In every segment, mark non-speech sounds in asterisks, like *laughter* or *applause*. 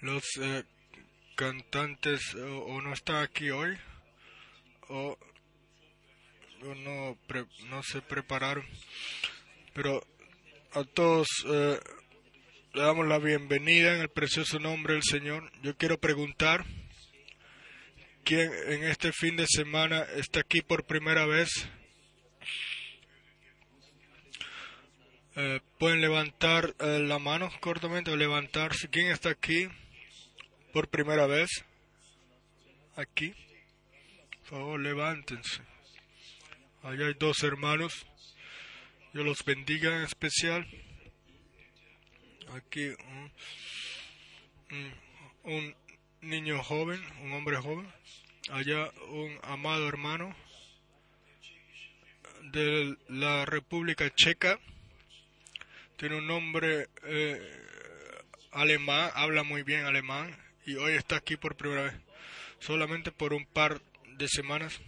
Los eh, cantantes o, no están aquí hoy o, o no, pre- no se prepararon. Pero a todos eh, le damos la bienvenida en el precioso nombre del Señor. Yo quiero preguntar quién en este fin de semana está aquí por primera vez. Eh, pueden levantar eh, la mano cortamente o levantarse. ¿Quién está aquí por primera vez? Aquí. Por favor, levántense. Allá hay dos hermanos. Yo los bendiga en especial. Aquí un, un- un niño joven, un hombre joven. Allá un amado hermano de la República Checa. Tiene un nombre eh, alemán, habla muy bien alemán y hoy está aquí por primera vez. Solamente por un par de semanas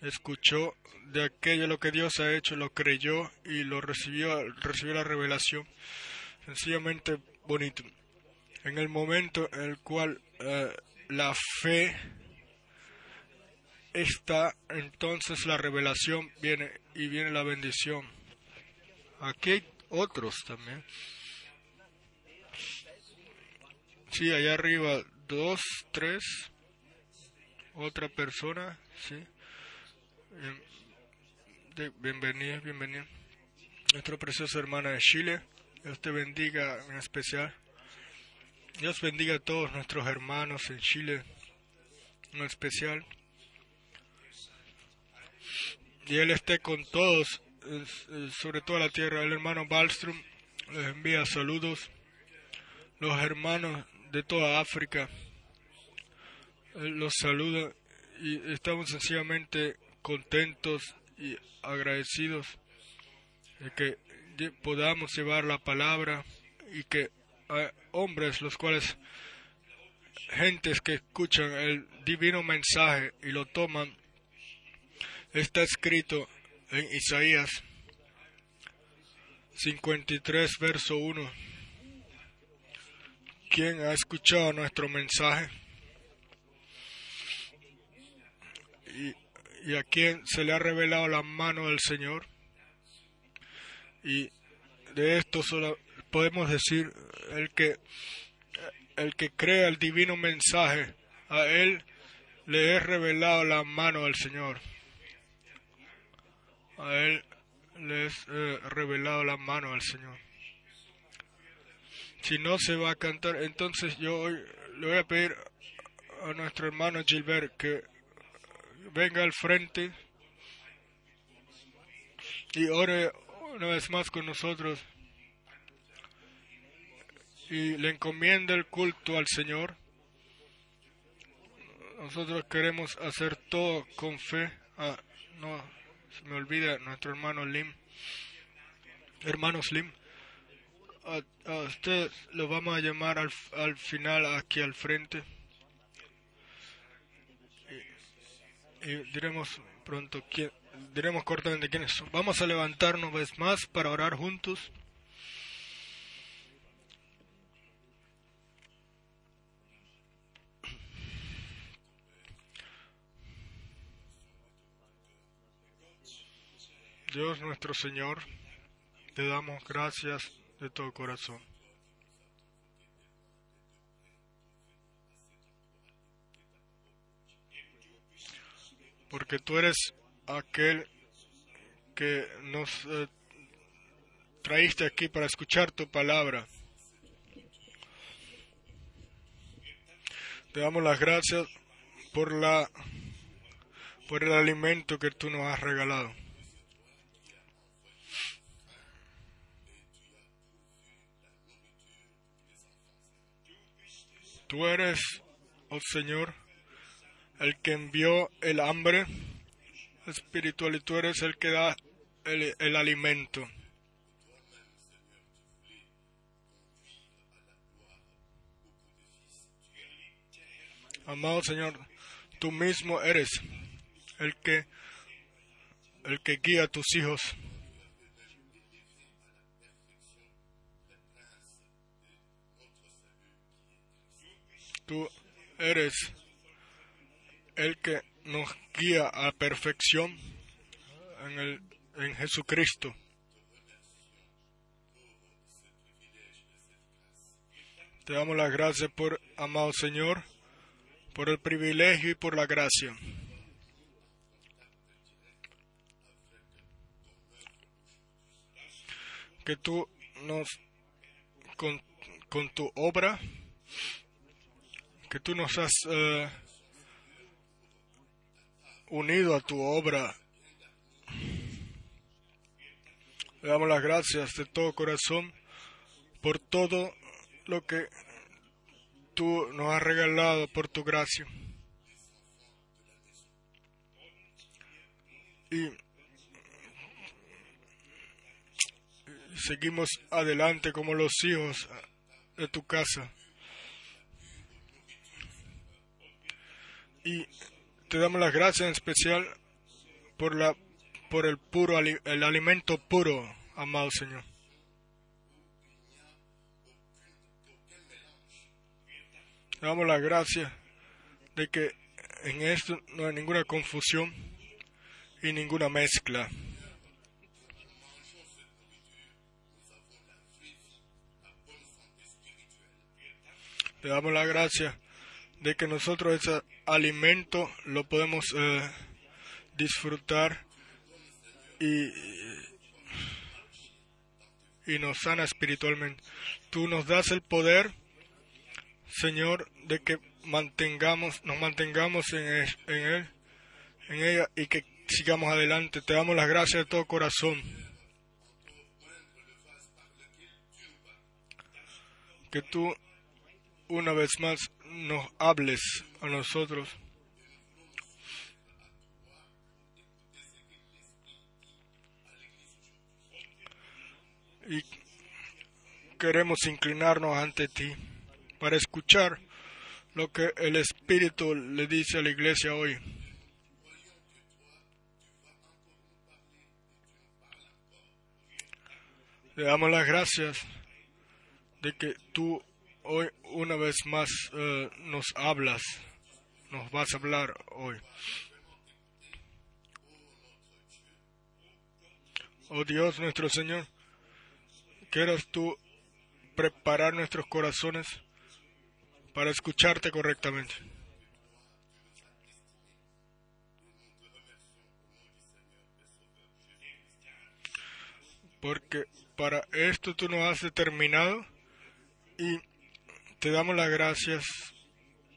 escuchó de aquello lo que Dios ha hecho, lo creyó y lo recibió, recibió la revelación. Sencillamente bonito. En el momento en el cual eh, la fe está, entonces la revelación viene y viene la bendición. Aquí hay otros también. Sí, allá arriba, dos, tres. Otra persona, sí. Bien- de- bienvenida, bienvenida. Nuestra preciosa hermana de Chile. Dios te bendiga en especial. Dios bendiga a todos nuestros hermanos en Chile en especial. Y Él esté con todos, eh, eh, sobre toda la tierra. El hermano Wallström les envía saludos. Los hermanos de toda África. Eh, los saluda y estamos sencillamente contentos y agradecidos de que podamos llevar la palabra y que hay hombres los cuales gentes que escuchan el divino mensaje y lo toman está escrito en Isaías 53 verso 1 ¿Quién ha escuchado nuestro mensaje? y, y a quien se le ha revelado la mano del Señor. Y de esto solo podemos decir el que el que crea el divino mensaje, a él le es revelado la mano del Señor. A él le es eh, revelado la mano del Señor. Si no se va a cantar, entonces yo hoy le voy a pedir a nuestro hermano Gilbert que venga al frente y ore una vez más con nosotros y le encomienda el culto al Señor. Nosotros queremos hacer todo con fe. Ah, no, se me olvida nuestro hermano Lim. Hermano Slim, a, a usted lo vamos a llamar al, al final aquí al frente. y diremos pronto quién, diremos cortamente quiénes son. Vamos a levantarnos vez más para orar juntos. Dios nuestro Señor, te damos gracias de todo corazón. porque tú eres aquel que nos eh, traíste aquí para escuchar tu palabra. Te damos las gracias por la por el alimento que tú nos has regalado. Tú eres, oh Señor, el que envió el hambre espiritual y tú eres el que da el, alimento. Amado Señor, tú mismo eres el que el que guía a tus hijos. Tú eres el que nos guía a perfección en, el, en Jesucristo. Te damos las gracias por, amado Señor, por el privilegio y por la gracia. Que tú nos, con, con tu obra, que tú nos has eh, unido a tu obra. Le damos las gracias de todo corazón por todo lo que tú nos has regalado por tu gracia. Y seguimos adelante como los hijos de tu casa. Y te damos las gracias en especial por la por el puro el alimento puro, amado Señor. Te damos las gracias de que en esto no hay ninguna confusión y ninguna mezcla. Te damos la gracia de que nosotros ese alimento lo podemos eh, disfrutar y, y nos sana espiritualmente. Tú nos das el poder, Señor, de que mantengamos, nos mantengamos en, en él, en ella y que sigamos adelante. Te damos las gracias de todo corazón. Que tú una vez más nos hables a nosotros. Y queremos inclinarnos ante ti para escuchar lo que el Espíritu le dice a la iglesia hoy. Le damos las gracias de que tú hoy una vez más eh, nos hablas, nos vas a hablar hoy. Oh Dios nuestro Señor, quieras tú preparar nuestros corazones para escucharte correctamente. Porque para esto tú nos has determinado y te damos las gracias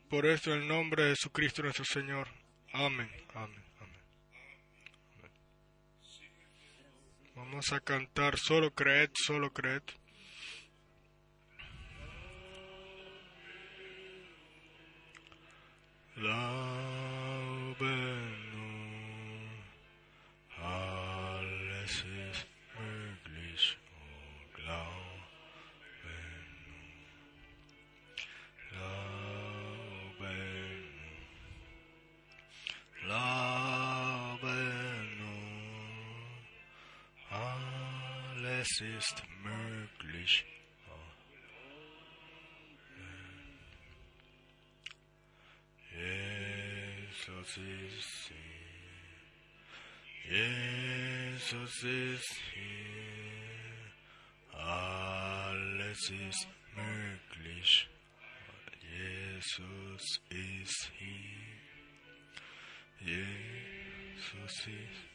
por esto en el nombre de Jesucristo nuestro Señor. Amén. Amén. Amén. Vamos a cantar solo creed, solo creed. Es ist möglich. Jesus ist hier. Jesus ist hier. Alles ist möglich. Jesus ist hier. Jesus ist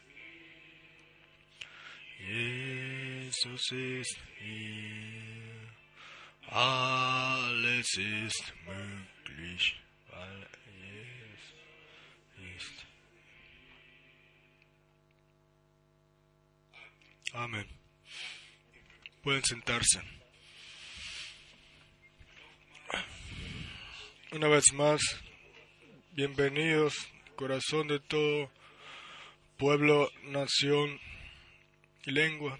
Jesus ist hier. Alles ist möglich, weil Jesus ist. Amén. Pueden sentarse. Una vez más, bienvenidos, corazón de todo pueblo, nación y lengua.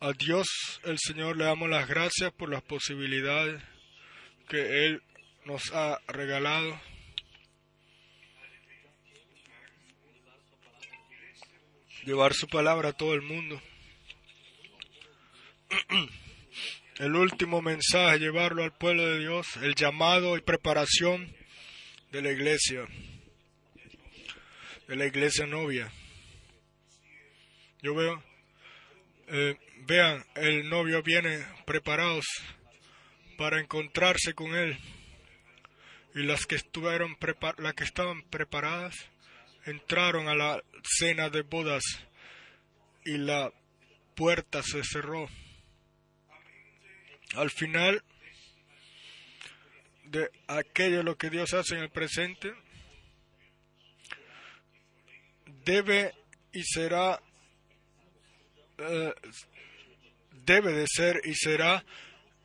A Dios el Señor le damos las gracias por las posibilidades que Él nos ha regalado. Llevar su palabra a todo el mundo. *clears throat* el último mensaje, llevarlo al pueblo de Dios, el llamado y preparación de la iglesia, de la iglesia novia. Yo veo, eh, vean, el novio viene preparados para encontrarse con él y las que estuvieron las que estaban preparadas entraron a la cena de bodas y la puerta se cerró. Al final de aquello lo que Dios hace en el presente, debe y será, eh, debe de ser y será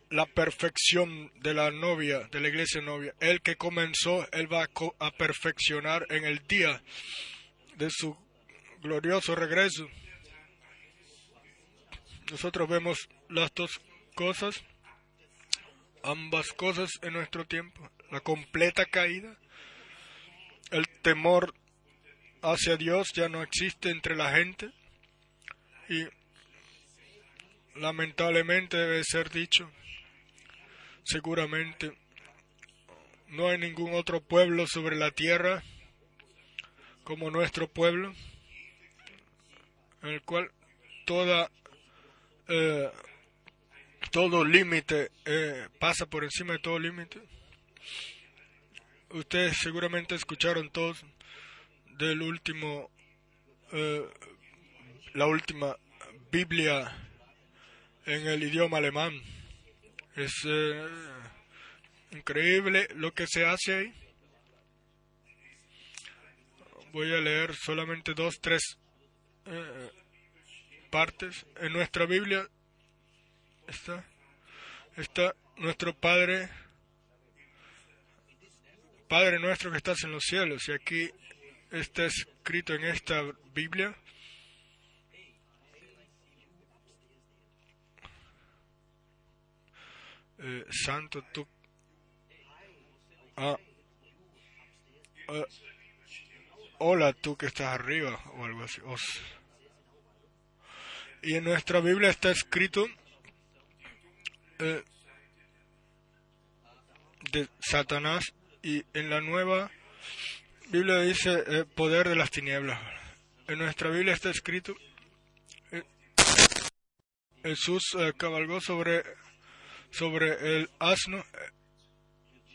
la perfección de la novia, de la iglesia novia. El que comenzó, Él va a perfeccionar en el día de su glorioso regreso. Nosotros vemos las dos cosas, ambas cosas en nuestro tiempo. La completa caída, el temor hacia Dios ya no existe entre la gente y lamentablemente debe ser dicho seguramente no hay ningún otro pueblo sobre la tierra como nuestro pueblo, en el cual toda eh, todo límite eh, pasa por encima de todo límite. Ustedes seguramente escucharon todos del último, eh, la última Biblia en el idioma alemán. Es eh, increíble lo que se hace ahí. Voy a leer solamente dos, tres eh, partes. En nuestra Biblia está, está nuestro Padre, Padre nuestro que estás en los cielos. Y aquí está escrito en esta Biblia Eh, santo, tú... Ah, ah, hola, tú que estás arriba, o algo así. Y en nuestra Biblia está escrito eh, de Satanás y en la nueva Biblia dice eh, poder de las tinieblas. En nuestra Biblia está escrito Jesús cabalgó sobre sobre el asno.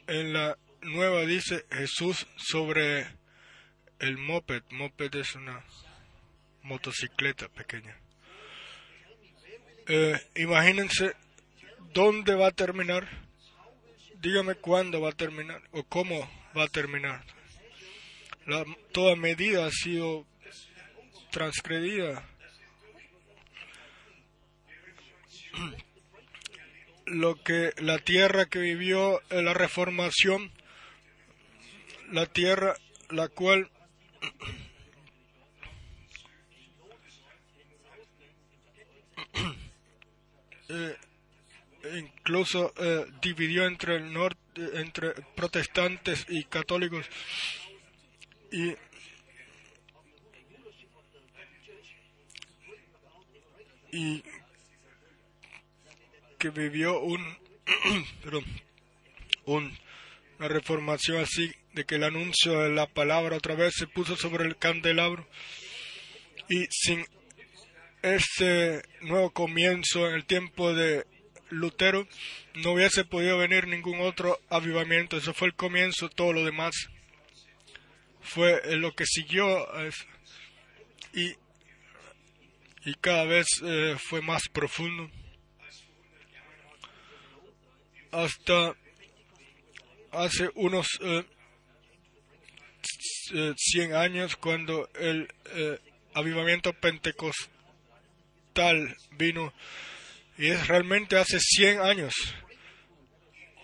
En la nueva dice Jesús sobre el moped. Moped es una motocicleta pequeña. Eh, imagínense dónde va a terminar. Dígame cuándo va a terminar o cómo va a terminar. La, toda medida ha sido transgredida *clears throat* lo que la tierra que vivió en la reformación, la tierra la cual *coughs* eh, incluso eh, dividió entre el norte, entre protestantes y católicos y que vivió un, *clears throat* un, una reformación así, de que el anuncio de la palabra otra vez se puso sobre el candelabro. Y sin este nuevo comienzo en el tiempo de Lutero, no hubiese podido venir ningún otro avivamiento. Eso fue el comienzo, todo lo demás fue lo que siguió. Y, y cada vez eh, fue más profundo hasta hace unos eh, 100 años cuando el eh, avivamiento pentecostal vino. Y es realmente hace 100 años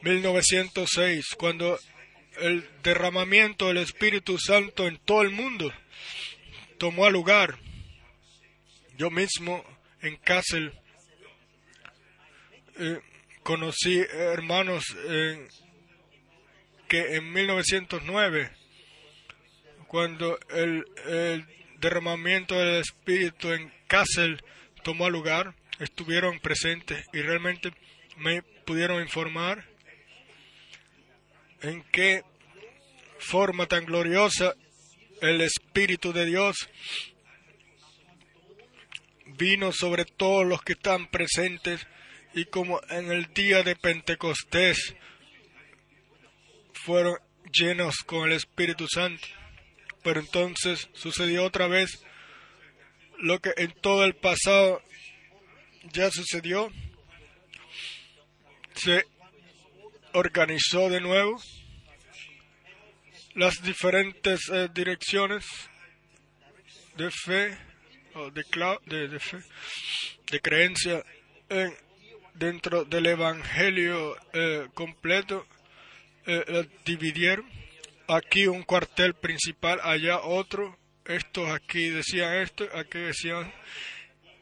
1906 cuando el derramamiento del Espíritu Santo en todo el mundo tomó lugar. Yo mismo en Kassel eh, conocí hermanos que en 1909, cuando el, derramamiento del Espíritu en Kassel tomó lugar, estuvieron presentes y realmente me pudieron informar en qué forma tan gloriosa el Espíritu de Dios vino sobre todos los que están presentes y como en el día de Pentecostés fueron llenos con el Espíritu Santo. Pero entonces sucedió otra vez lo que en todo el pasado ya sucedió. Se organizó de nuevo las diferentes eh, direcciones de fe o de, de, de, fe, de creencia en, dentro del Evangelio eh, completo. Eh, dividieron aquí un cuartel principal, allá otro, estos aquí decían esto, aquí decían,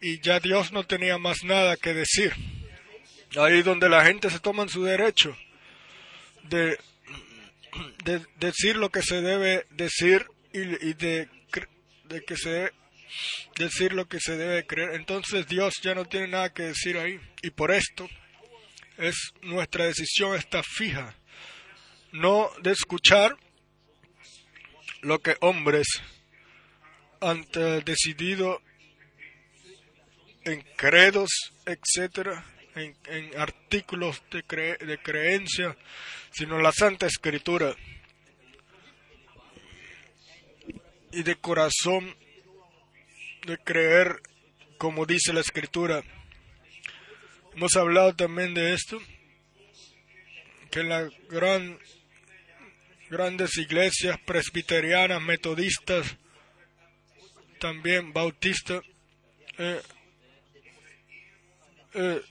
y ya Dios no tenía más nada que decir. Ahí donde la gente se toma su derecho de de decir lo que se debe decir y, de, de, que se decir lo que se debe creer. Entonces Dios ya no tiene nada que decir ahí. Y por esto es nuestra decisión está fija. No de escuchar lo que hombres han decidido en credos, etcétera, en, artículos de, de creencia, sino la Santa Escritura. Y de corazón de creer como dice la Escritura. Hemos hablado también de esto, que las gran, grandes iglesias presbiterianas, metodistas, también bautistas, eh, eh,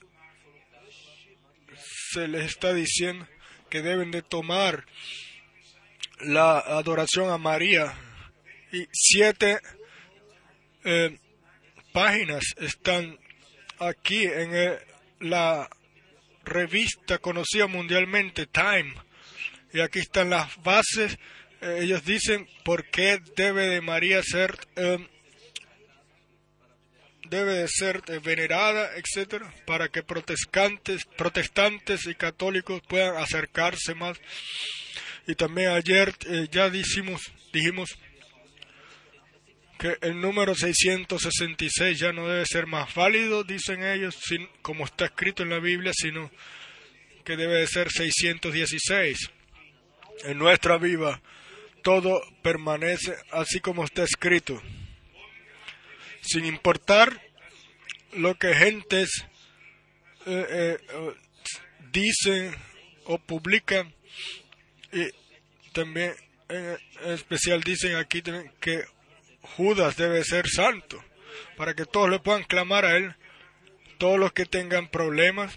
se les está diciendo que deben de tomar la adoración a María y siete eh, páginas están aquí en la revista conocida mundialmente Time y aquí están las bases eh, ellos dicen por qué debe de María ser eh, debe de ser venerada, etcétera, para que protestantes, protestantes y católicos puedan acercarse más. Y también ayer eh, ya dijimos, dijimos que el número 666 ya no debe ser más válido, dicen ellos, sin, como está escrito en la Biblia, sino que debe de ser 616. En nuestra viva todo permanece así como está escrito sin importar lo que gentes eh, eh, dicen o publican y también en especial dicen aquí que Judas debe ser santo para que todos le puedan clamar a él todos los que tengan problemas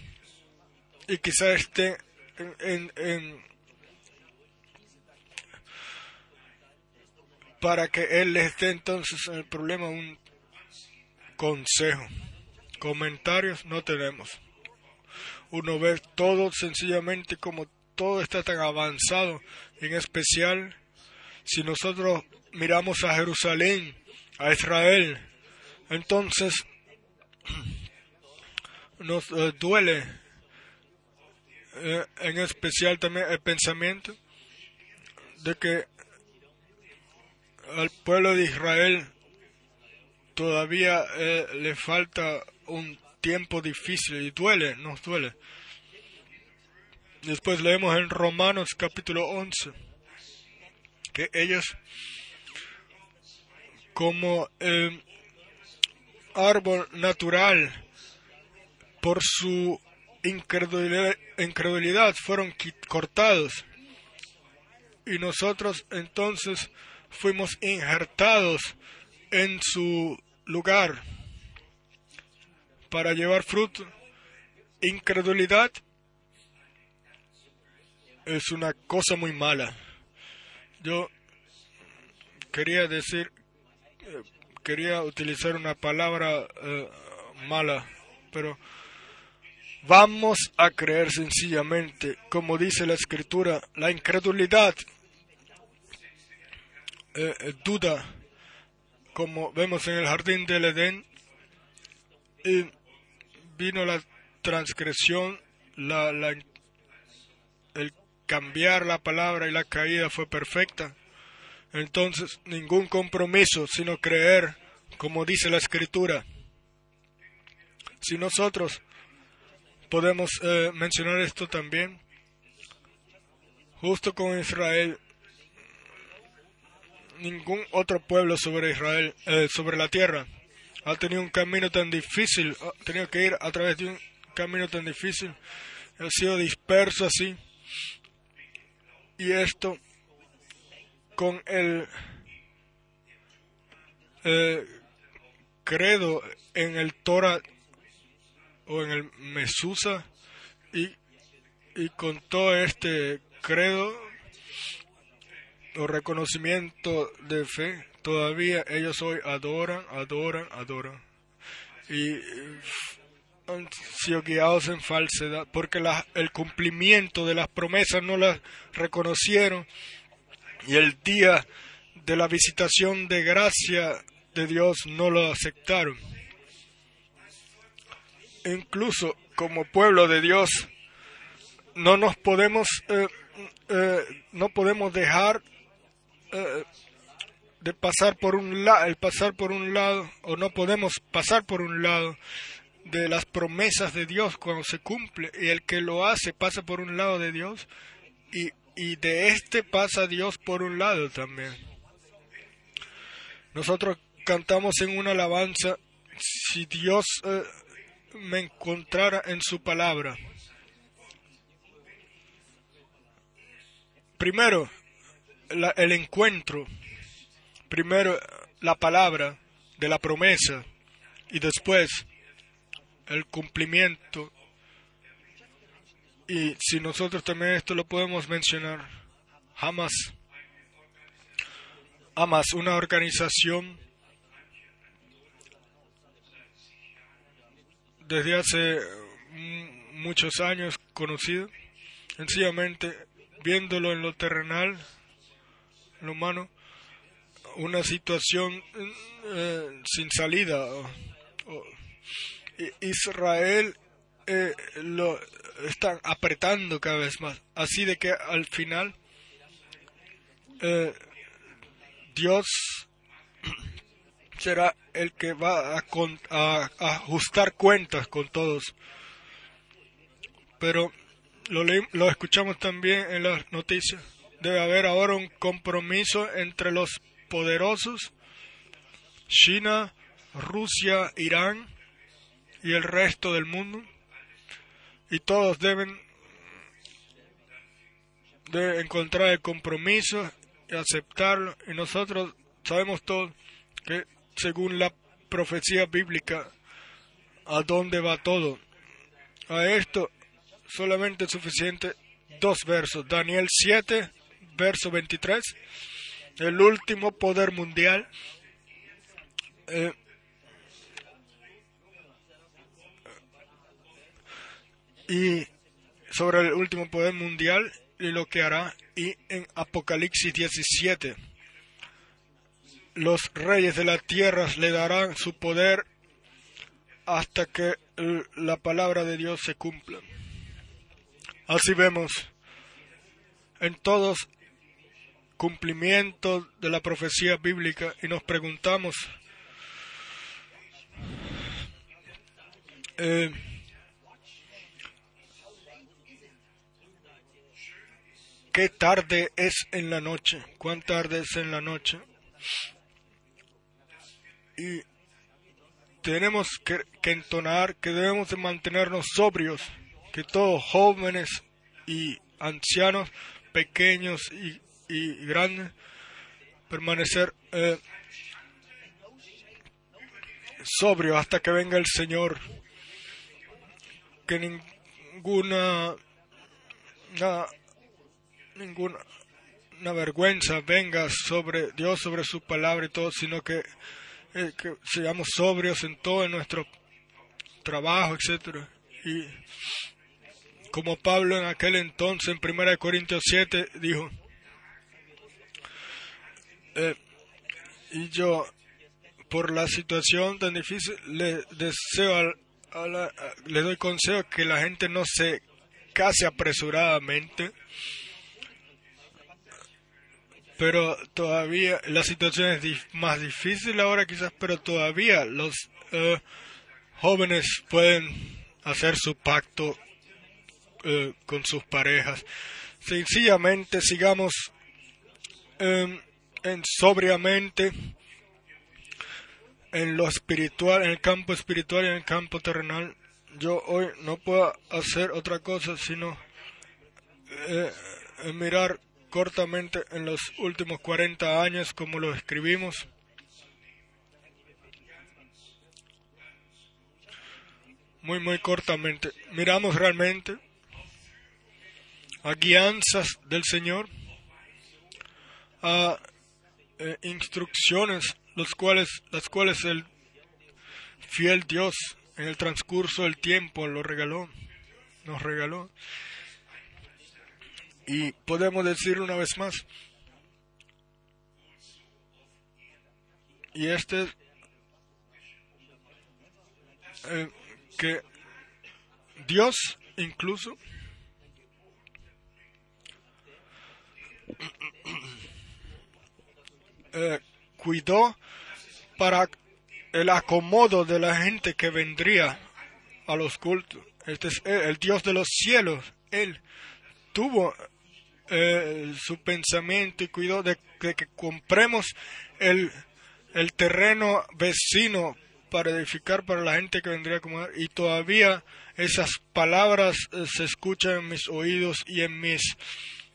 y quizás estén en, en, para que él les dé entonces el problema un consejo. Comentarios no tenemos. Uno ve todo sencillamente como todo está tan avanzado, en especial si nosotros miramos a Jerusalén, a Israel, entonces *clears throat* nos eh, duele eh, en especial también el pensamiento de que al pueblo de Israel todavía eh, le falta un tiempo difícil y duele, nos duele. Después leemos en Romanos capítulo 11 que ellos como eh, árbol natural por su incredulidad, incredulidad fueron cortados y nosotros entonces fuimos injertados en su lugar para llevar fruto. Incredulidad es una cosa muy mala. Yo quería decir, eh, quería utilizar una palabra eh, mala, pero vamos a creer sencillamente, como dice la escritura, la incredulidad, eh, duda, como vemos en el jardín del Edén, y vino la transgresión la, la, cambiar la palabra y la caída fue perfecta. Entonces, ningún compromiso, sino creer, como dice la escritura. Si nosotros podemos eh, mencionar esto también, justo con Israel, ningún otro pueblo sobre Israel, eh, sobre la tierra, ha tenido un camino tan difícil, ha tenido que ir a través de un camino tan difícil, ha sido disperso así. Y esto con el eh, credo en el Torah o en el Mesusa y, y con todo este credo o reconocimiento de fe, todavía ellos hoy adoran, adoran, adoran. Y han sido guiados en falsedad, porque la, el cumplimiento de las promesas no las reconocieron. Y el día de la visitación de gracia de Dios no lo aceptaron. Incluso como pueblo de Dios, no nos podemos, eh, eh, no podemos dejar eh, de pasar por un el pasar por un lado, o no podemos pasar por un lado de las promesas de Dios cuando se cumple, y el que lo hace pasa por un lado de Dios, y, y de este pasa Dios por un lado también. Nosotros cantamos en una alabanza, si Dios eh, me encontrara en su palabra. Primero, la, el encuentro, primero la palabra de la promesa y después el cumplimiento. Y si nosotros también esto lo podemos mencionar, jamás, jamás una organización desde hace muchos años conocida, sencillamente viéndolo en lo terrenal, lo humano, una situación eh, sin salida. Israel eh, lo están apretando cada vez más, así de que al final eh, Dios *clears throat* será el que va a, ajustar cuentas con todos. Pero lo, lo escuchamos también en las noticias debe haber ahora un compromiso entre los poderosos, China, Rusia, Irán y el resto del mundo, y todos deben de encontrar el compromiso y aceptarlo, y nosotros sabemos todos que según la profecía bíblica, a dónde va todo. A esto solamente es suficiente dos versos. Daniel 7, verso 23, el último poder mundial. Eh, y sobre el último poder mundial y lo que hará. Y en Apocalipsis 17, los reyes de la tierra le darán su poder hasta que la palabra de Dios se cumpla. Así vemos en todos cumplimiento de la profecía bíblica y nos preguntamos, eh, ¿qué tarde es en la noche? ¿Cuán tarde es en la noche? Y tenemos que, entonar que debemos de mantenernos sobrios, que todos jóvenes y ancianos, pequeños y y grande, permanecer eh, sobrio hasta que venga el Señor. Que ninguna, ninguna una vergüenza venga sobre Dios, sobre su palabra y todo, sino que, eh, que seamos sobrios en todo en nuestro trabajo, etcétera. Y como Pablo en aquel entonces, en 1 Corintios 7, dijo, eh, y yo, por la situación tan difícil, le deseo a la, le doy consejo que la gente no se casi apresuradamente, pero todavía la situación es más difícil ahora quizás, pero todavía los eh, jóvenes pueden hacer su pacto eh, con sus parejas. Sencillamente sigamos em, en sobriamente en lo espiritual, en el campo espiritual y en el campo terrenal. Yo hoy no puedo hacer otra cosa sino eh, mirar cortamente en los últimos 40 años como lo escribimos. Muy, muy cortamente. Miramos realmente a guianzas del Señor, a eh, instrucciones los cuales, las cuales el fiel Dios en el transcurso del tiempo lo regaló, nos regaló. Y podemos decir una vez más, y este es eh, que Dios incluso *coughs* eh, cuidó para el acomodo de la gente que vendría a los cultos. Este es el Dios de los cielos. Él tuvo eh, su pensamiento y cuidó de, que compremos el, el, terreno vecino para edificar para la gente que vendría a comer. Y todavía esas palabras eh, se escuchan en mis oídos y en mis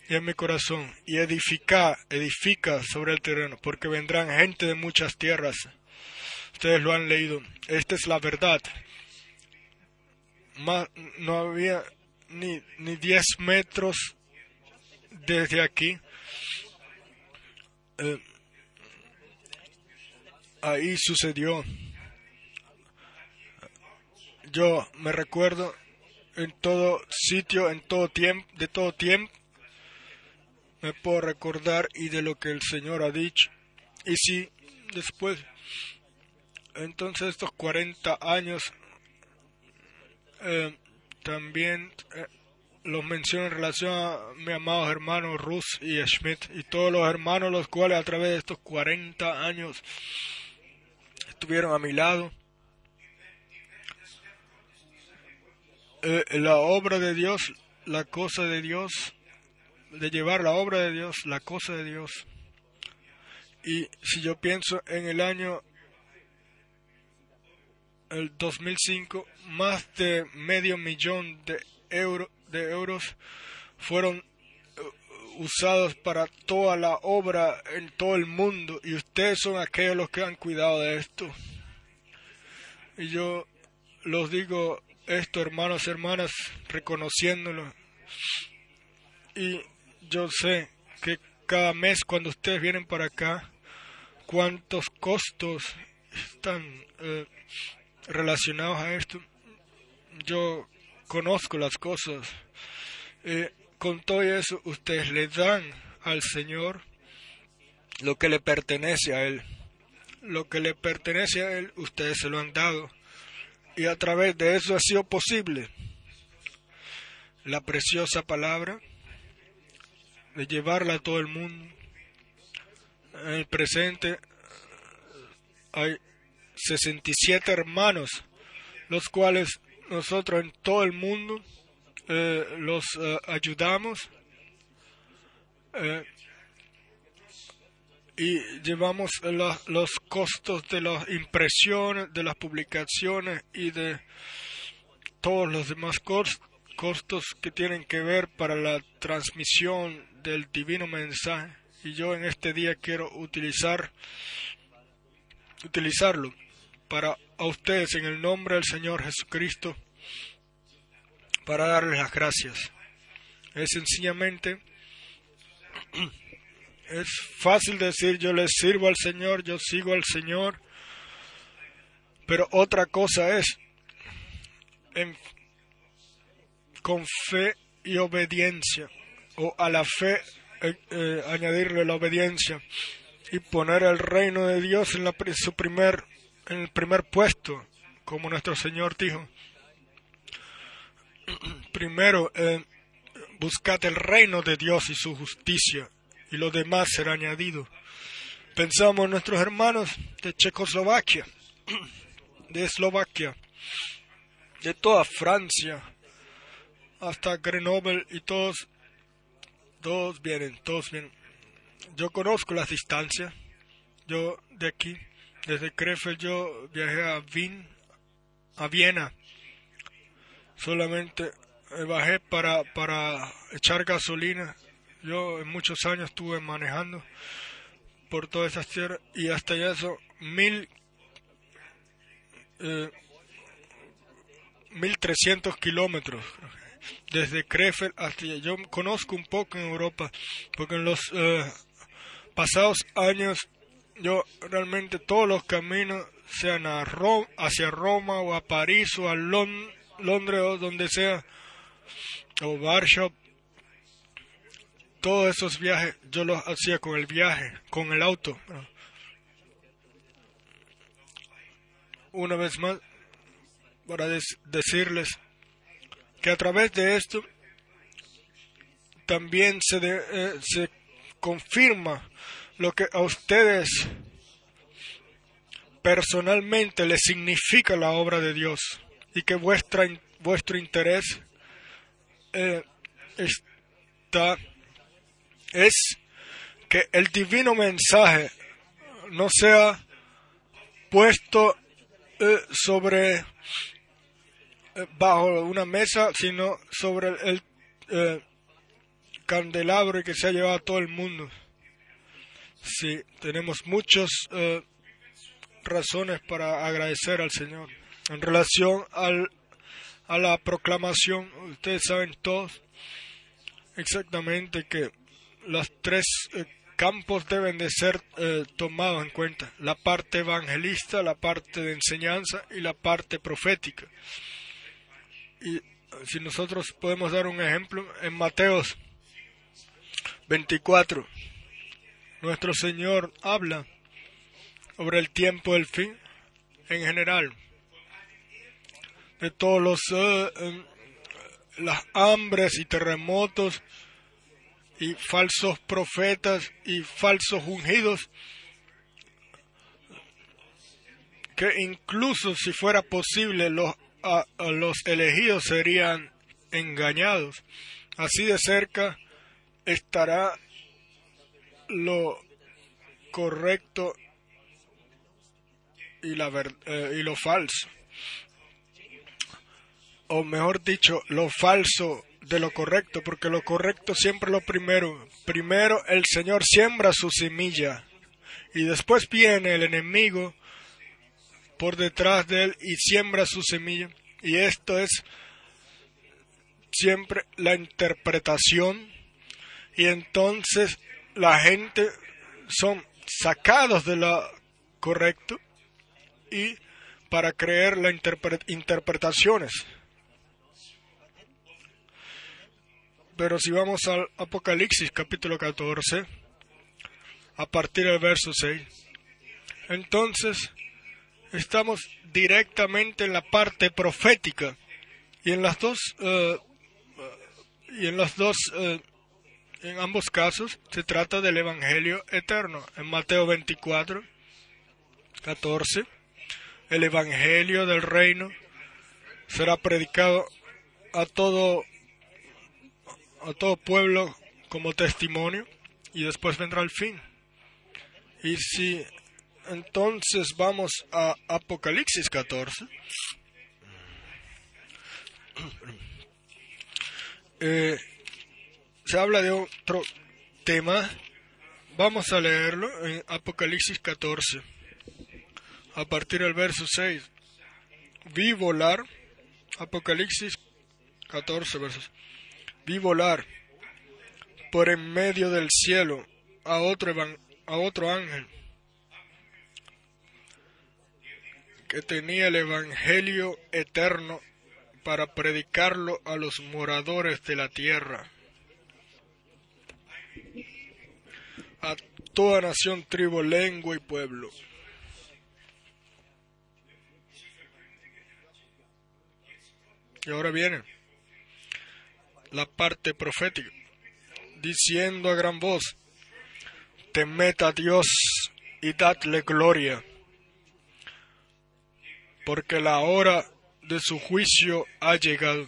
y en mi corazón. Y edifica edifica sobre el terreno porque vendrán gente de muchas tierras. Ustedes lo han leído. Esta es la verdad. No había ni, ni 10 metros desde aquí. Eh, ahí sucedió. Yo me recuerdo en todo sitio, en todo tiempo, de todo tiempo, me puedo recordar y de lo que el Señor ha dicho. Y si después, entonces estos 40 años, eh, también eh, los menciono en relación a mi amados hermanos Rus y Schmidt y todos los hermanos los cuales a través de estos 40 años estuvieron a mi lado. Eh, la obra de Dios, la cosa de Dios, de llevar la obra de Dios, la cosa de Dios. Y si yo pienso en el año el 2005, más de medio millón de euros de euros fueron eh, usados para toda la obra en todo el mundo y ustedes son aquellos los que han cuidado de esto. Y yo los digo esto, hermanos hermanas, reconociéndolo. Y yo sé que cada mes cuando ustedes vienen para acá, cuántos costos están eh, relacionados a esto. Yo conozco las cosas. Eh, con todo eso, ustedes le dan al Señor lo que le pertenece a Él. Lo que le pertenece a Él, ustedes se lo han dado. Y a través de eso ha sido posible la preciosa palabra de llevarla a todo el mundo. En el presente hay 67 hermanos, los cuales nosotros en todo el mundo eh, los eh, ayudamos eh, y llevamos los costos de las impresiones, de las publicaciones y de todos los demás costos que tienen que ver para la transmisión del divino mensaje. Y yo en este día quiero utilizar utilizarlo para a ustedes en el nombre del Señor Jesucristo para darles las gracias. Es sencillamente, *clears throat* es fácil decir yo les sirvo al Señor, yo sigo al Señor, pero otra cosa es con fe y obediencia, o a la fe eh, eh, añadirle la obediencia y poner el reino de Dios en la, su primer en el primer puesto, como nuestro Señor dijo. *clears throat* primero eh, buscad el reino de Dios y su justicia, y lo demás será añadido. Pensamos en nuestros hermanos de Checoslovaquia, *clears throat* de Eslovaquia, de toda Francia, hasta Grenoble y todos, todos vienen, todos vienen. Yo conozco las distancias. Yo de aquí, desde Krefeld, yo viajé a Wien, a Viena. Solamente eh, bajé para, para echar gasolina. Yo en muchos años estuve manejando por todas esas tierras y hasta eso mil eh, mil trescientos kilómetros desde Krefeld hasta yo conozco un poco en Europa porque en los eh, pasados años yo realmente todos los caminos sean a hacia Roma o a París o a Londres o donde sea o Warsaw todos esos viajes yo los hacía con el viaje, con el auto. Una vez más, para decirles que a través de esto también se, eh, se confirma lo que a ustedes personalmente les significa la obra de Dios y que vuestra, vuestro interés eh, está es que el divino mensaje no sea puesto eh, sobre eh, bajo una mesa, sino sobre el, eh, candelabro que se ha llevado a todo el mundo. Sí, tenemos muchas razones para agradecer al Señor. En relación al, a la proclamación, ustedes saben todos exactamente que los tres eh, campos deben de ser eh, tomados en cuenta, la parte evangelista, la parte de enseñanza y la parte profética. Y eh, si nosotros podemos dar un ejemplo, en Mateos 24, nuestro Señor habla sobre el tiempo del fin en general, de todos los em, las hambres y terremotos y falsos profetas y falsos ungidos, que incluso si fuera posible los, los elegidos serían engañados. Así de cerca estará lo correcto y, la eh, y lo falso. O mejor dicho, lo falso de lo correcto, porque lo correcto siempre lo primero. Primero el Señor siembra su semilla y después viene el enemigo por detrás de él y siembra su semilla. Y esto es siempre la interpretación y entonces la gente son sacados de lo correcto y para creer las interpretaciones. Pero si vamos al Apocalipsis capítulo 14, a partir del verso 6, entonces estamos directamente en la parte profética y en las dos eh, y en los dos eh, en ambos casos se trata del evangelio eterno en Mateo 24 14 el evangelio del reino será predicado a todo a todo pueblo como testimonio y después vendrá el fin. Y si entonces vamos a Apocalipsis 14, eh, se habla de otro tema. Vamos a leerlo en Apocalipsis 14, a partir del verso 6. Vi volar, Apocalipsis 14, versos vi volar por en medio del cielo a otro, a otro ángel que tenía el Evangelio eterno para predicarlo a los moradores de la tierra, a toda nación, tribu, lengua y pueblo. Y ahora viene la parte profética, diciendo a gran voz, temed a Dios y dadle gloria, porque la hora de su juicio ha llegado.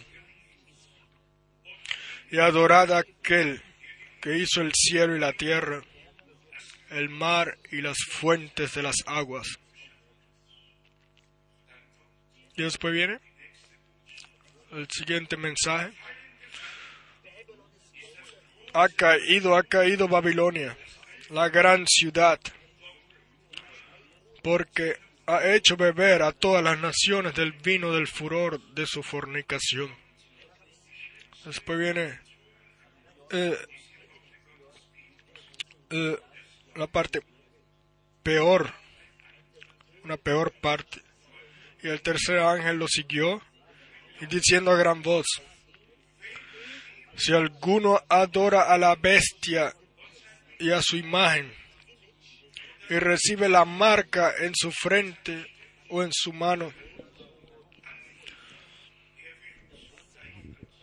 Y adorad a aquel que hizo el cielo y la tierra, el mar y las fuentes de las aguas. Y después viene el siguiente mensaje. Ha caído, ha caído Babilonia, la gran ciudad, porque ha hecho beber a todas las naciones del vino del furor de su fornicación. Después viene eh, eh, la parte peor, una peor parte. Y el tercer ángel lo siguió y diciendo a gran voz, si alguno adora a la bestia y a su imagen, y recibe la marca en su frente o en su mano,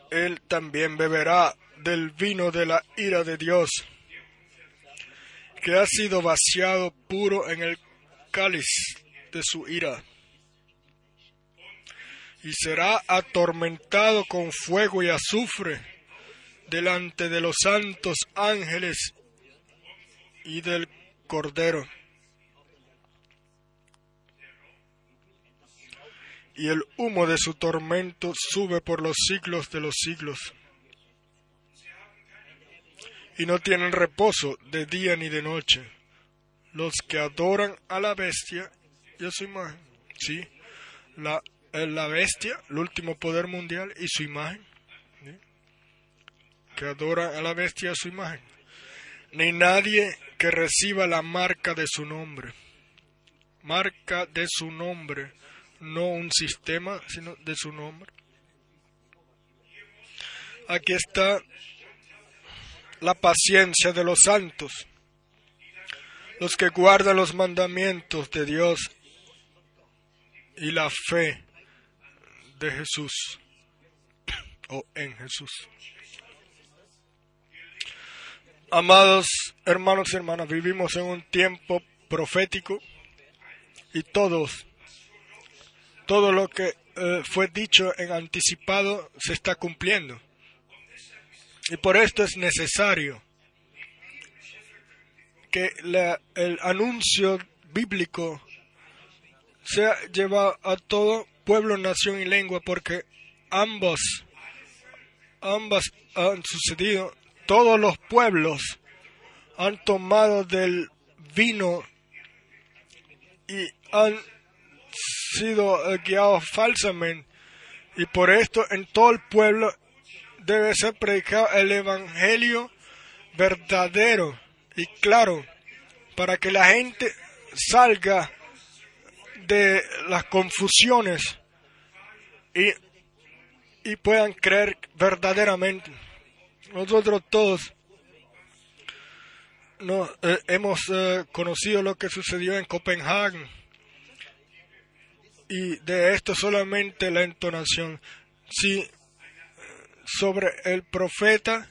él también beberá del vino de la ira de Dios, que ha sido vaciado puro en el cáliz de su ira, y será atormentado con fuego y azufre delante de los santos ángeles y del Cordero. Y el humo de su tormento sube por los siglos de los siglos. Y no tienen reposo de día ni de noche los que adoran a la bestia y a su imagen. Sí, la, eh, la bestia, el último poder mundial y su imagen. Que adoran a la bestia y a su imagen. Ni nadie que reciba la marca de su nombre. Marca de su nombre, no un sistema, sino de su nombre. Aquí está la paciencia de los santos, los que guardan los mandamientos de Dios y la fe de Jesús o en Jesús. Amados hermanos y hermanas, vivimos en un tiempo profético y todos, todo lo que eh, fue dicho en anticipado se está cumpliendo. Y por esto es necesario que el anuncio bíblico sea llevado a todo pueblo, nación y lengua, porque ambos, ambas han sucedido. Todos los pueblos han tomado del vino y han sido guiados falsamente. Y por esto en todo el pueblo debe ser predicado el Evangelio verdadero y claro para que la gente salga de las confusiones y, y puedan creer verdaderamente. Nosotros todos no, eh, hemos eh, conocido lo que sucedió en Copenhague y de esto solamente la entonación. Si sobre el profeta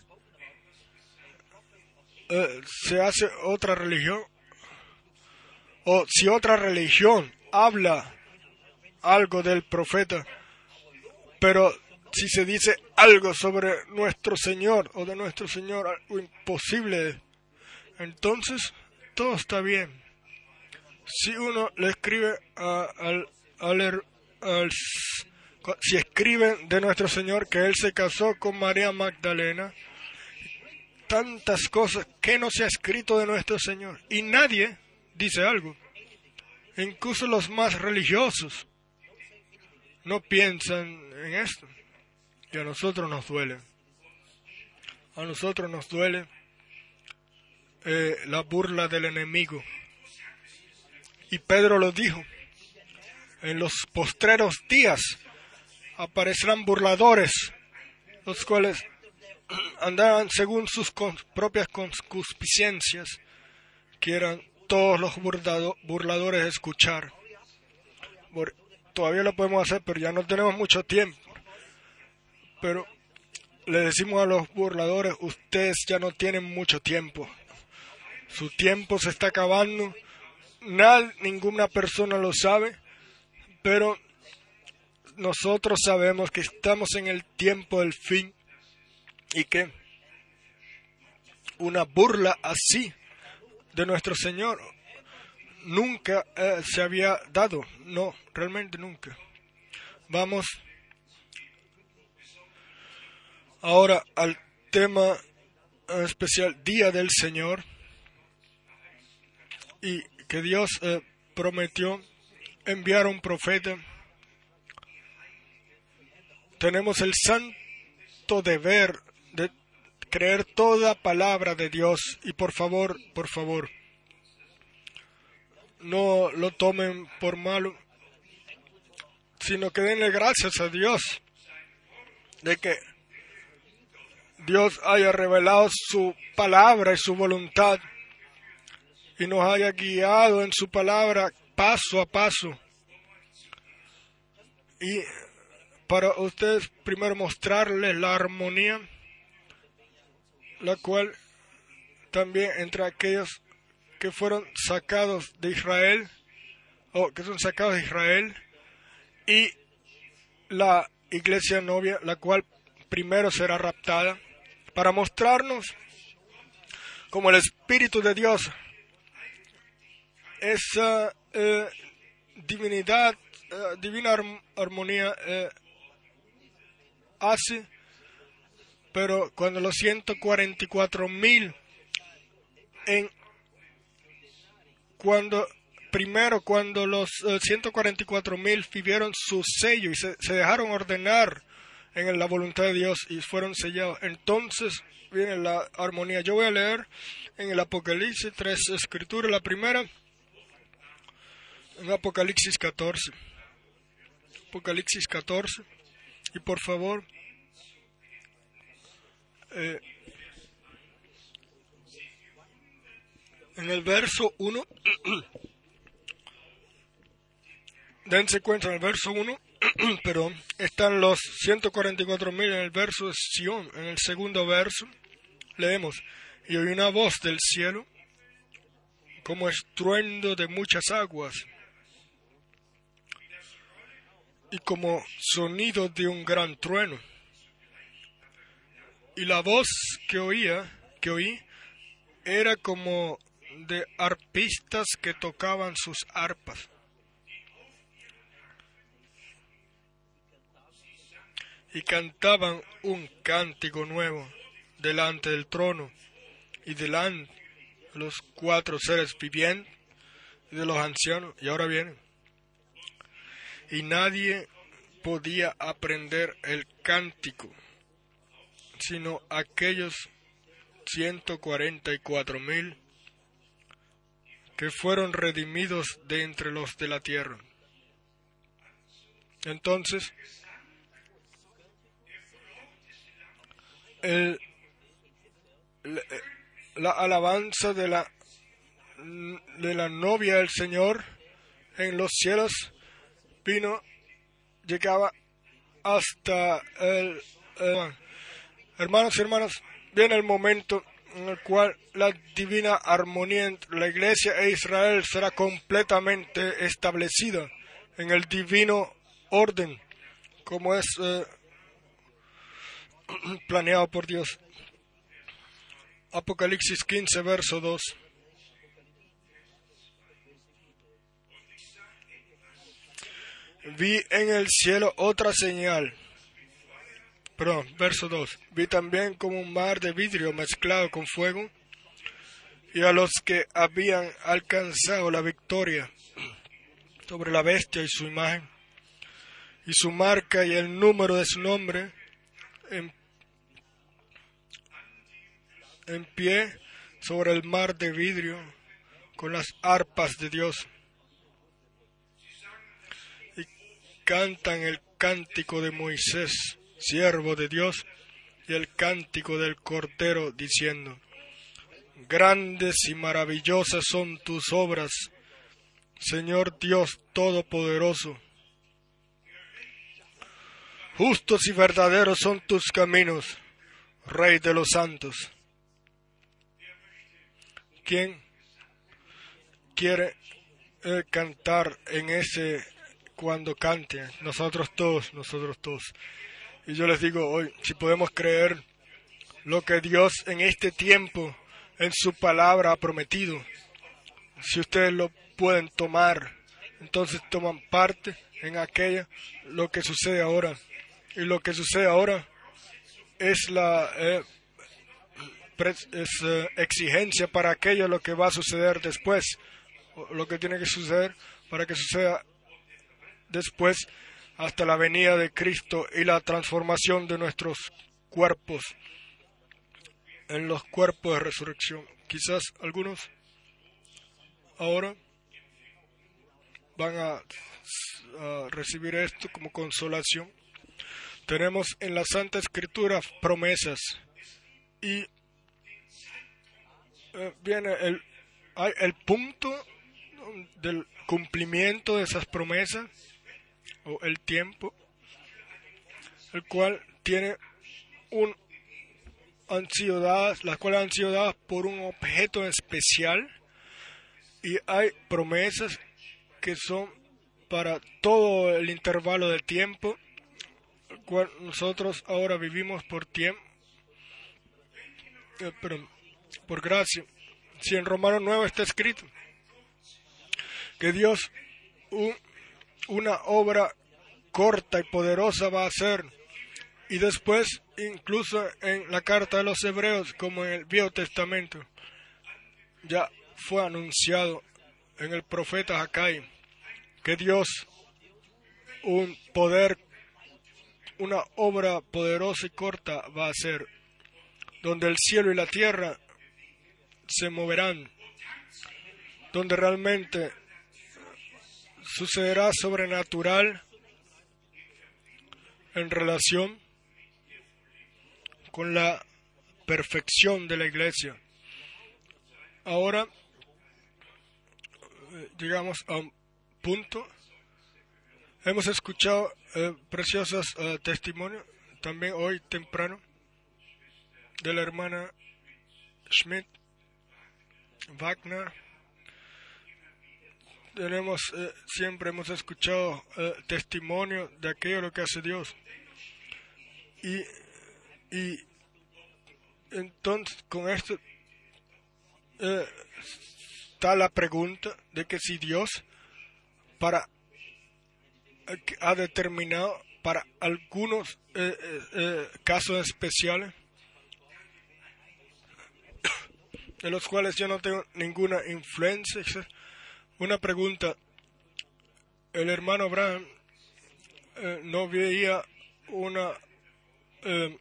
eh, se hace otra religión o si otra religión habla algo del profeta, pero si se dice algo sobre nuestro Señor o de nuestro Señor, algo imposible, entonces todo está bien. Si uno le escribe al, al, al si escriben de nuestro Señor que Él se casó con María Magdalena, tantas cosas que no se ha escrito de nuestro Señor. Y nadie dice algo. Incluso los más religiosos no piensan en esto. Y a nosotros nos duele. A nosotros nos duele eh, la burla del enemigo. Y Pedro lo dijo. En los postreros días aparecerán burladores, los cuales andarán según sus propias concupiscencias, quieran todos los burladores escuchar. todavía lo podemos hacer, pero ya no tenemos mucho tiempo. Pero le decimos a los burladores, ustedes ya no tienen mucho tiempo. Su tiempo se está acabando. Nadie, ninguna persona lo sabe, pero nosotros sabemos que estamos en el tiempo del fin y que una burla así de nuestro Señor nunca eh, se había dado. No, realmente nunca. Vamos ahora al tema especial Día del Señor y que Dios eh, prometió enviar un profeta. Tenemos el santo deber de creer toda palabra de Dios y por favor, por favor, no lo tomen por malo, sino que denle gracias a Dios de que Dios haya revelado su palabra y su voluntad y nos haya guiado en su palabra paso a paso. Y para ustedes primero mostrarles la armonía, la cual también entre aquellos que fueron sacados de Israel, o que son sacados de Israel, y la iglesia novia, la cual primero será raptada, para mostrarnos como el Espíritu de Dios, esa eh, divinidad, eh, divina armonía eh, hace, pero cuando los 144 mil en cuando primero cuando los 144 mil vivieron su sello y se, se, dejaron ordenar en la voluntad de Dios y fueron sellados, entonces viene la armonía. Yo voy a leer en el Apocalipsis tres escrituras. La primera, en Apocalipsis 14. Apocalipsis 14. Y por favor, eh, en el verso 1, *clears throat* dense cuenta en el verso 1, *clears throat* pero están los 144.000 en el verso de Sion, en el segundo verso, leemos, y oí una voz del cielo como estruendo de muchas aguas y como sonido de un gran trueno. Y la voz que oía, que oí, era como de arpistas que tocaban sus arpas. Y cantaban un cántico nuevo delante del trono y delante de los cuatro seres vivientes y de los ancianos. Y ahora vienen. Y nadie podía aprender el cántico, sino aquellos 144 mil que fueron redimidos de entre los de la tierra. Entonces, el, la alabanza de la, de la novia del Señor en los cielos vino, llegaba hasta el, el hermanos y hermanas, viene el momento en el cual la divina armonía entre la iglesia e Israel será completamente establecida en el divino orden, como es eh, *clears throat* planeado por Dios. Apocalipsis 15, verso 2. Vi en el cielo otra señal perdón, verso 2. Vi también como un mar de vidrio mezclado con fuego, y a los que habían alcanzado la victoria sobre la bestia y su imagen, y su marca y el número de su nombre, en, en pie sobre el mar de vidrio, con las arpas de Dios. Cantan el cántico de Moisés siervo de Dios, y el cántico del Cordero, diciendo, Grandes y maravillosas son tus obras, Señor Dios Todopoderoso. Justos y verdaderos son tus caminos, Rey de los santos. ¿Quién quiere eh, cantar en ese cuando cante? Nosotros todos, nosotros todos. Y yo les digo hoy, si podemos creer lo que Dios en este tiempo, en su palabra ha prometido, si ustedes lo pueden tomar, entonces toman parte en aquella, lo que sucede ahora. Y lo que sucede ahora es la eh, es, eh, exigencia para aquello lo que va a suceder después, lo que tiene que suceder para que suceda después hasta la venida de Cristo y la transformación de nuestros cuerpos en los cuerpos de resurrección. Quizás algunos ahora van a, recibir esto como consolación. Tenemos en la Santa Escritura promesas y eh, viene el, el punto del cumplimiento de esas promesas o el tiempo, el cual tiene un han sido dadas, las cuales han sido dadas por un objeto especial y hay promesas que son para todo el intervalo de tiempo, el cual nosotros ahora vivimos por tiempo, eh, por gracia. Si en Romano 9 está escrito que Dios una obra corta y poderosa va a hacer y después incluso en la carta de los hebreos como en el Viejo Testamento ya fue anunciado en el profeta Jacai que Dios un poder una obra poderosa y corta va a hacer donde el cielo y la tierra se moverán, donde realmente sucederá sobrenatural en relación con la perfección de la iglesia. Ahora llegamos a un punto. Hemos escuchado eh, preciosos eh, testimonios, también hoy temprano, de la hermana Schmidt Wagner. Tenemos, eh, siempre hemos escuchado eh, testimonio de aquello lo que hace Dios. Y, y entonces con esto eh, está la pregunta de que si Dios para ha determinado para algunos casos especiales de los cuales yo no tengo ninguna influencia. Una pregunta, el hermano Abraham eh, no veía una eh,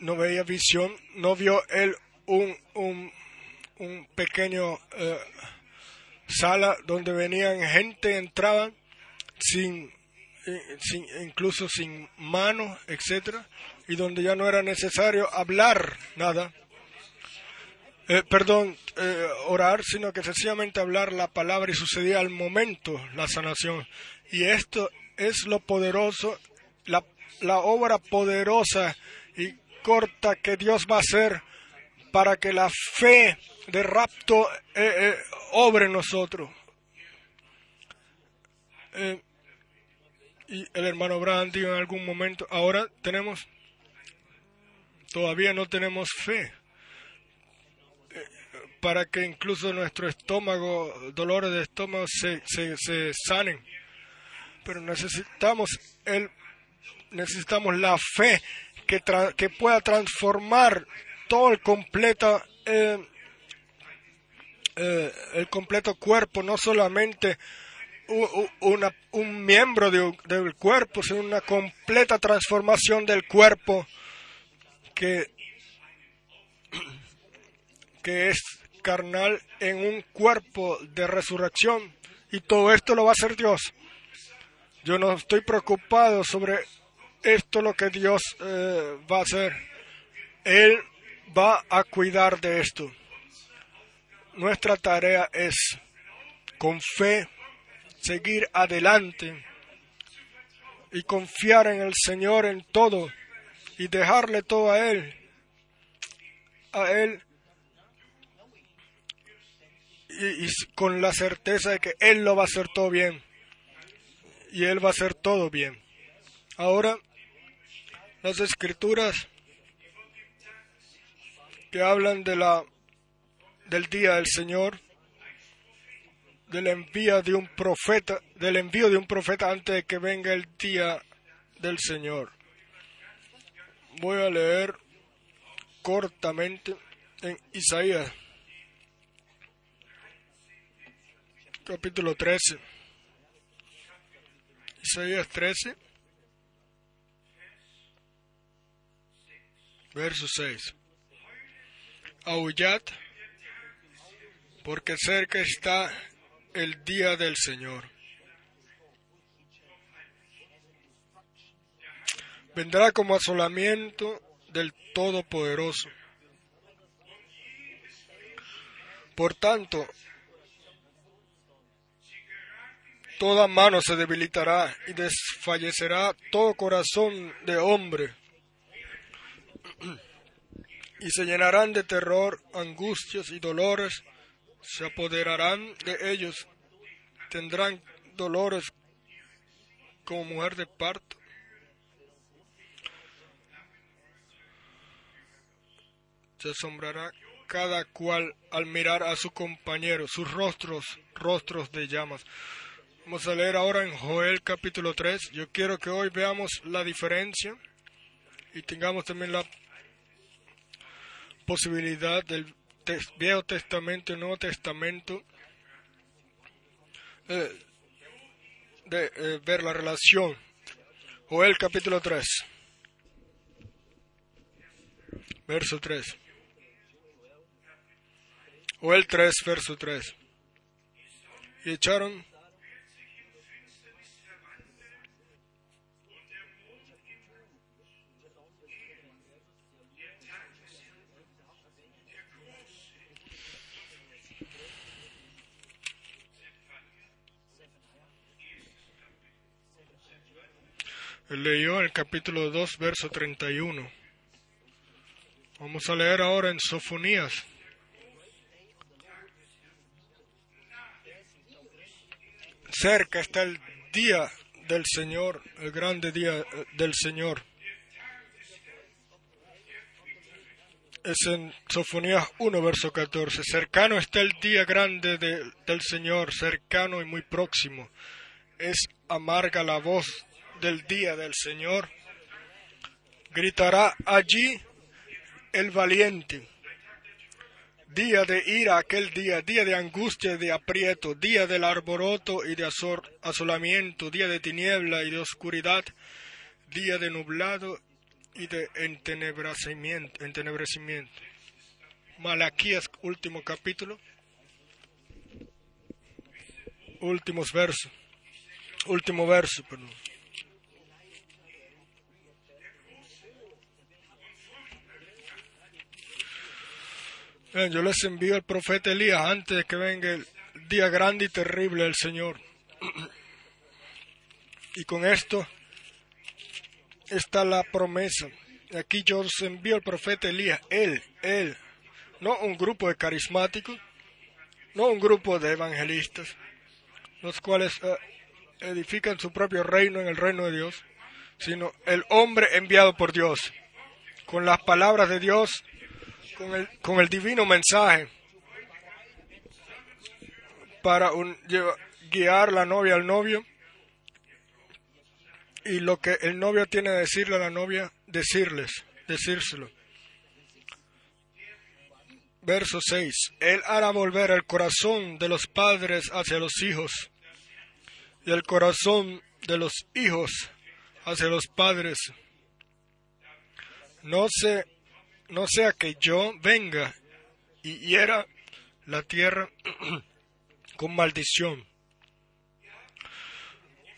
no veía visión, no vio él un, un, un pequeño eh, sala donde venían gente, entraban sin, sin, incluso sin manos, etcétera, y donde ya no era necesario hablar nada eh, perdón, eh, orar, sino que sencillamente hablar la palabra y sucedía al momento la sanación. Y esto es lo poderoso, la, la obra poderosa y corta que Dios va a hacer para que la fe de rapto eh, obre en nosotros. y el hermano Brand dijo en algún momento, ahora tenemos, todavía no tenemos fe para que incluso nuestro estómago, dolores de estómago se, se, sanen. Pero necesitamos, el, necesitamos la fe que, que pueda transformar todo el completo, eh, eh, el completo cuerpo, no solamente un miembro del cuerpo, sino una completa transformación del cuerpo que, que es carnal en un cuerpo de resurrección. Y todo esto lo va a hacer Dios. Yo no estoy preocupado sobre esto lo que Dios eh, va a hacer. Él va a cuidar de esto. Nuestra tarea es, con fe, seguir adelante y confiar en el Señor en todo y dejarle todo a Él. A Él. Y, con la certeza de que Él lo va a hacer todo bien. Y Él va a hacer todo bien. Ahora, las escrituras que hablan de la del día del Señor, del envío de un profeta, del envío de un profeta antes de que venga el día del Señor. Voy a leer cortamente en Isaías, capítulo 13. Isaías 13, verso 6. Aullad, porque cerca está el día del Señor. Vendrá como asolamiento del Todopoderoso. Por tanto, toda mano se debilitará y desfallecerá todo corazón de hombre. Y se llenarán de terror, angustias y dolores, se apoderarán de ellos, tendrán dolores como mujer de parto. Se asombrará cada cual al mirar a su compañero, sus rostros, rostros de llamas. Vamos a leer ahora en Joel capítulo 3. Yo quiero que hoy veamos la diferencia y tengamos también la posibilidad del Viejo Testamento y Nuevo Testamento eh, de eh, ver la relación. Joel capítulo 3, verso 3. Joel 3, verso 3. Y echaron leyó el capítulo 2, verso 31. Vamos a leer ahora en Sofonías. Cerca está el día del Señor, el grande día eh, del Señor. Es en Sofonías 1, verso 14. Cercano está el día grande del Señor, cercano y muy próximo. Es amarga la voz del día del Señor, gritará allí el valiente. Día de ira aquel día, día de angustia y de aprieto, día del arboroto y de asolamiento, día de tiniebla y de oscuridad, día de nublado y de entenebrecimiento. entenebrecimiento. Malaquías, último capítulo, últimos versos, último verso, perdón. Yo les envío al profeta Elías antes de que venga el día grande y terrible del Señor. Y con esto está la promesa. Aquí yo os envío al profeta Elías, él, él, no un grupo de carismáticos, no un grupo de evangelistas, los cuales eh, edifican su propio reino en el reino de Dios, sino el hombre enviado por Dios, con las palabras de Dios con el, con el divino mensaje para un, guiar la novia al novio y lo que el novio tiene que decirle a la novia, decirles, decírselo. Verso 6. Él hará volver el corazón de los padres hacia los hijos y el corazón de los hijos hacia los padres. No se no sea que yo venga y hiera la tierra *clears throat* con maldición.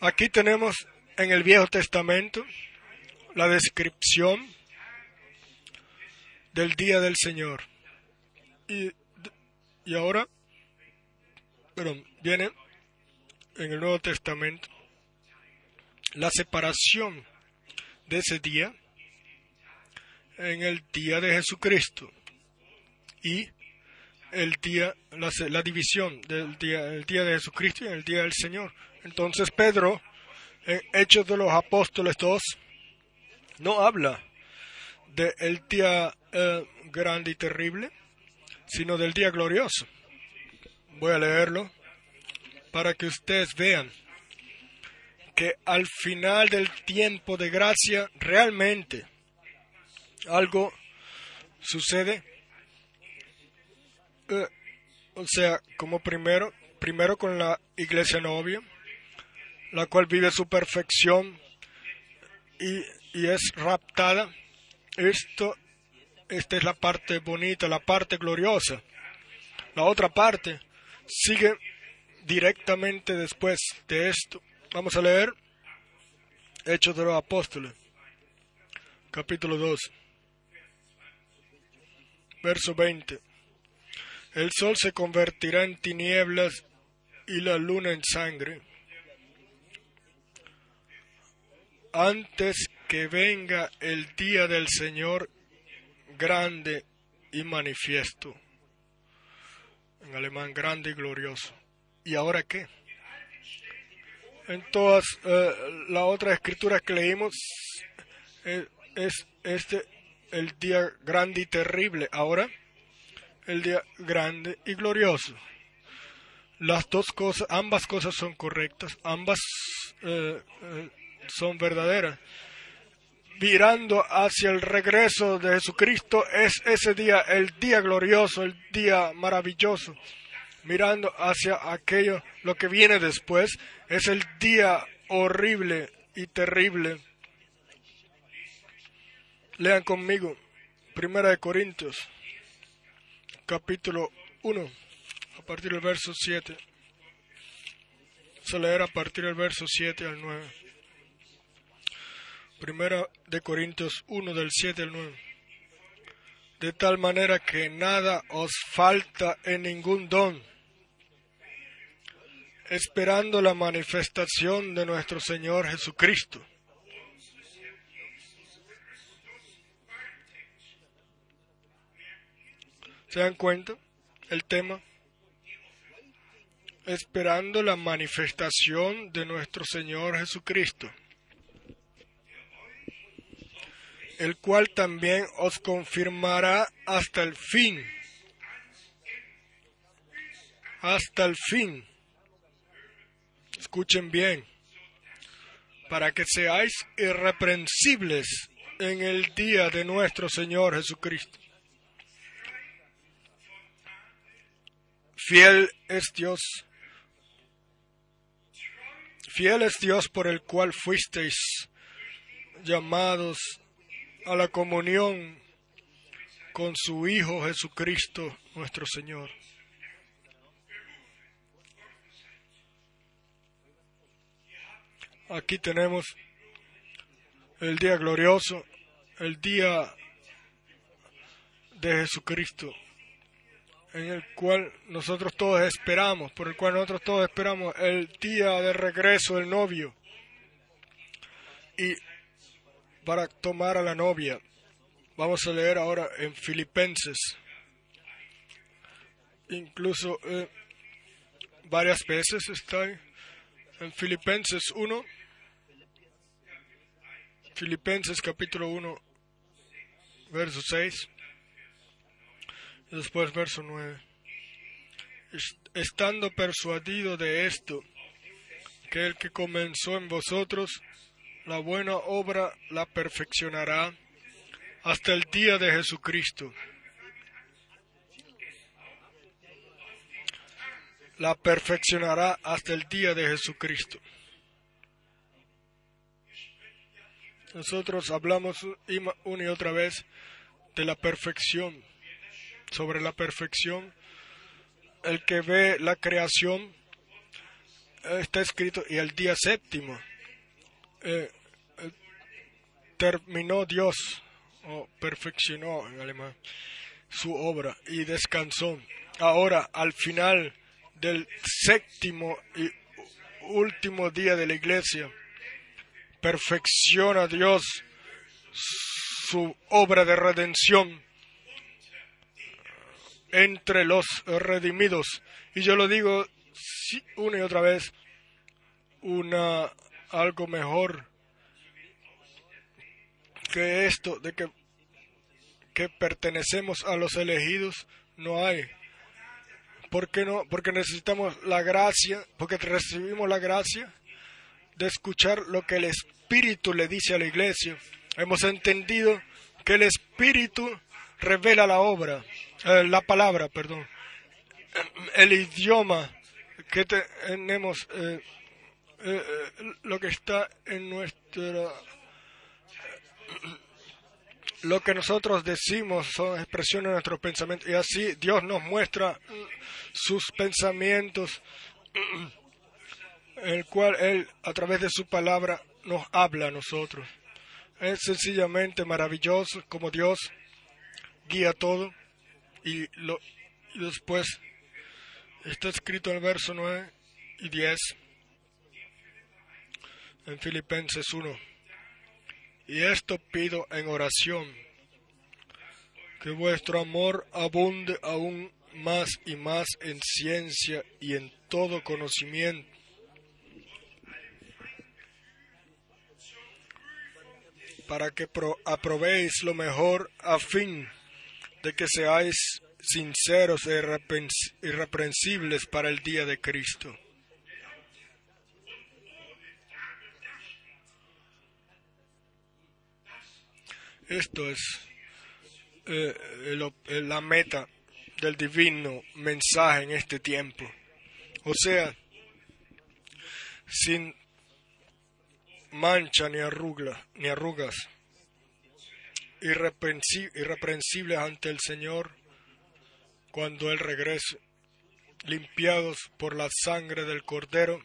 Aquí tenemos en el Viejo Testamento la descripción del día del Señor. Y, y ahora, pero viene en el Nuevo Testamento la separación de ese día en el día de Jesucristo y el día, la, la división del día, el día de Jesucristo y el día del Señor. Entonces Pedro, en Hechos de los Apóstoles 2, no habla del día eh, grande y terrible, sino del día glorioso. Voy a leerlo para que ustedes vean que al final del tiempo de gracia realmente algo sucede. Eh, o sea, como primero, primero con la iglesia novia, la cual vive su perfección y, y es raptada. Esto, esta es la parte bonita, la parte gloriosa. La otra parte sigue directamente después de esto. Vamos a leer Hechos de los Apóstoles, capítulo 2, verso 20. El sol se convertirá en tinieblas y la luna en sangre antes que venga el día del Señor grande y manifiesto. En alemán, grande y glorioso. ¿Y ahora qué? En todas eh, las otras escrituras que leímos, eh, es este el día grande y terrible. Ahora, el día grande y glorioso. Las dos cosas, ambas cosas son correctas, ambas eh, son verdaderas. Virando hacia el regreso de Jesucristo es ese día, el día glorioso, el día maravilloso. Mirando hacia aquello, lo que viene después, es el día horrible y terrible. Lean conmigo, Primera de Corintios, capítulo 1, a partir del verso 7. Se leer a partir del verso 7 al 9. Primera de Corintios 1 del 7 al 9. De tal manera que nada os falta en ningún don, esperando la manifestación de nuestro Señor Jesucristo. ¿Se dan cuenta? El tema. Esperando la manifestación de nuestro Señor Jesucristo. el cual también os confirmará hasta el fin. Hasta el fin. Escuchen bien, para que seáis irreprensibles en el día de nuestro Señor Jesucristo. Fiel es Dios. Fiel es Dios por el cual fuisteis llamados a la comunión con su Hijo Jesucristo nuestro Señor. Aquí tenemos el día glorioso, el día de Jesucristo, en el cual nosotros todos esperamos, por el cual nosotros todos esperamos el día de regreso del novio. Y para tomar a la novia. Vamos a leer ahora en Filipenses. Incluso eh, varias veces está en Filipenses 1. Filipenses capítulo 1, verso 6. Después verso 9. Estando persuadido de esto, que el que comenzó en vosotros la buena obra la perfeccionará hasta el día de Jesucristo. La perfeccionará hasta el día de Jesucristo. Nosotros hablamos una y otra vez de la perfección, sobre la perfección. El que ve la creación está escrito y el día séptimo eh, eh, terminó Dios, o perfeccionó en alemán, su obra y descansó. Ahora, al final del séptimo y último día de la iglesia, perfecciona Dios su obra de redención entre los redimidos. Y yo lo digo una y otra vez, una algo mejor que esto de que, que pertenecemos a los elegidos no hay. ¿Por qué no? Porque necesitamos la gracia, porque recibimos la gracia de escuchar lo que el Espíritu le dice a la iglesia. Hemos entendido que el Espíritu revela la obra, eh, la palabra, perdón, el idioma que tenemos, eh, eh, lo que está en nuestra lo que nosotros decimos son expresiones de nuestros pensamientos y así Dios nos muestra sus pensamientos, el cual Él a través de su palabra nos habla a nosotros. Es sencillamente maravilloso como Dios guía todo y, lo, después está escrito el verso 9 y 10 en Filipenses 1. Y esto pido en oración, que vuestro amor abunde aún más y más en ciencia y en todo conocimiento. para que aprobéis lo mejor a fin de que seáis sinceros e irreprensibles para el día de Cristo Esto es eh, la meta del divino mensaje en este tiempo. O sea, sin mancha ni ni arrugas, irreprensibles ante el Señor cuando Él regrese, limpiados por la sangre del Cordero,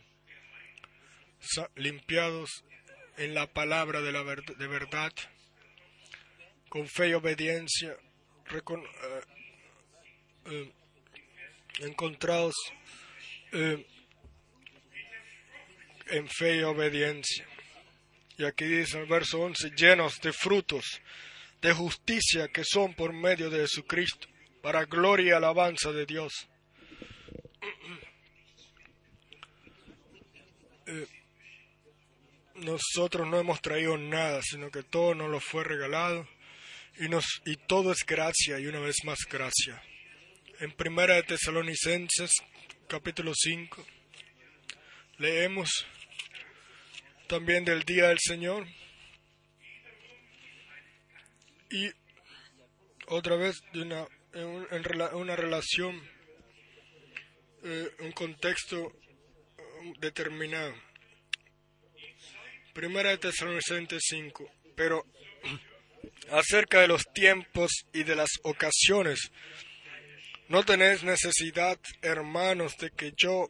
limpiados en la palabra de, la de verdad con fe y obediencia, eh, eh, encontrados eh, en fe y obediencia. Y aquí dice el verso 11, llenos de frutos de justicia que son por medio de Jesucristo, para gloria y alabanza de Dios. nosotros no hemos traído nada, sino que todo nos lo fue regalado y, nos, y todo es gracia y una vez más gracia. En Primera de Tesalonicenses, capítulo 5, leemos también del día del Señor y otra vez de una, en, una relación, eh, un contexto um, determinado. Primera de Tesalonicenses 5, pero *clears throat* acerca de los tiempos y de las ocasiones. No tenéis necesidad, hermanos, de que yo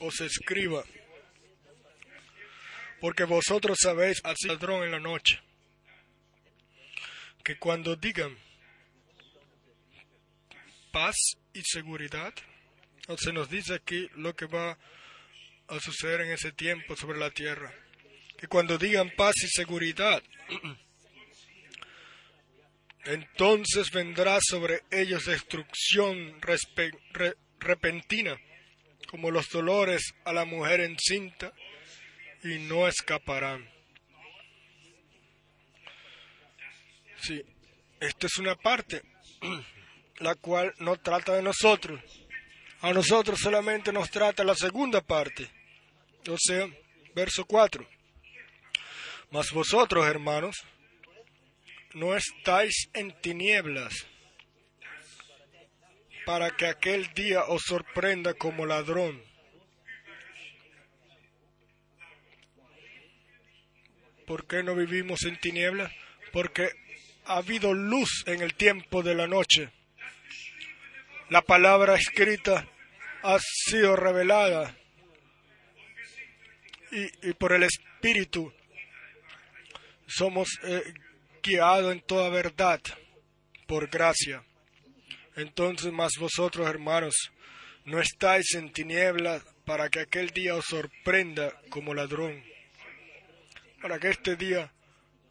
os escriba, porque vosotros sabéis al ladrón en la noche, que cuando digan paz y seguridad, se nos dice aquí lo que va a suceder en ese tiempo sobre la tierra, que cuando digan paz y seguridad, *clears throat* Entonces vendrá sobre ellos destrucción repentina, como los dolores a la mujer encinta, y no escaparán. Sí, esta es una parte, *clears throat* la cual no trata de nosotros. A nosotros solamente nos trata la segunda parte. O sea, verso 4. Mas vosotros, hermanos, no estáis en tinieblas, para que aquel día os sorprenda como ladrón. ¿Por qué no vivimos en tinieblas? Porque ha habido luz en el tiempo de la noche. La palabra escrita ha sido revelada y, por el Espíritu somos eh, guiado en toda verdad por gracia. Entonces, más vosotros, hermanos, no estáis en tinieblas para que aquel día os sorprenda como ladrón. Para que este día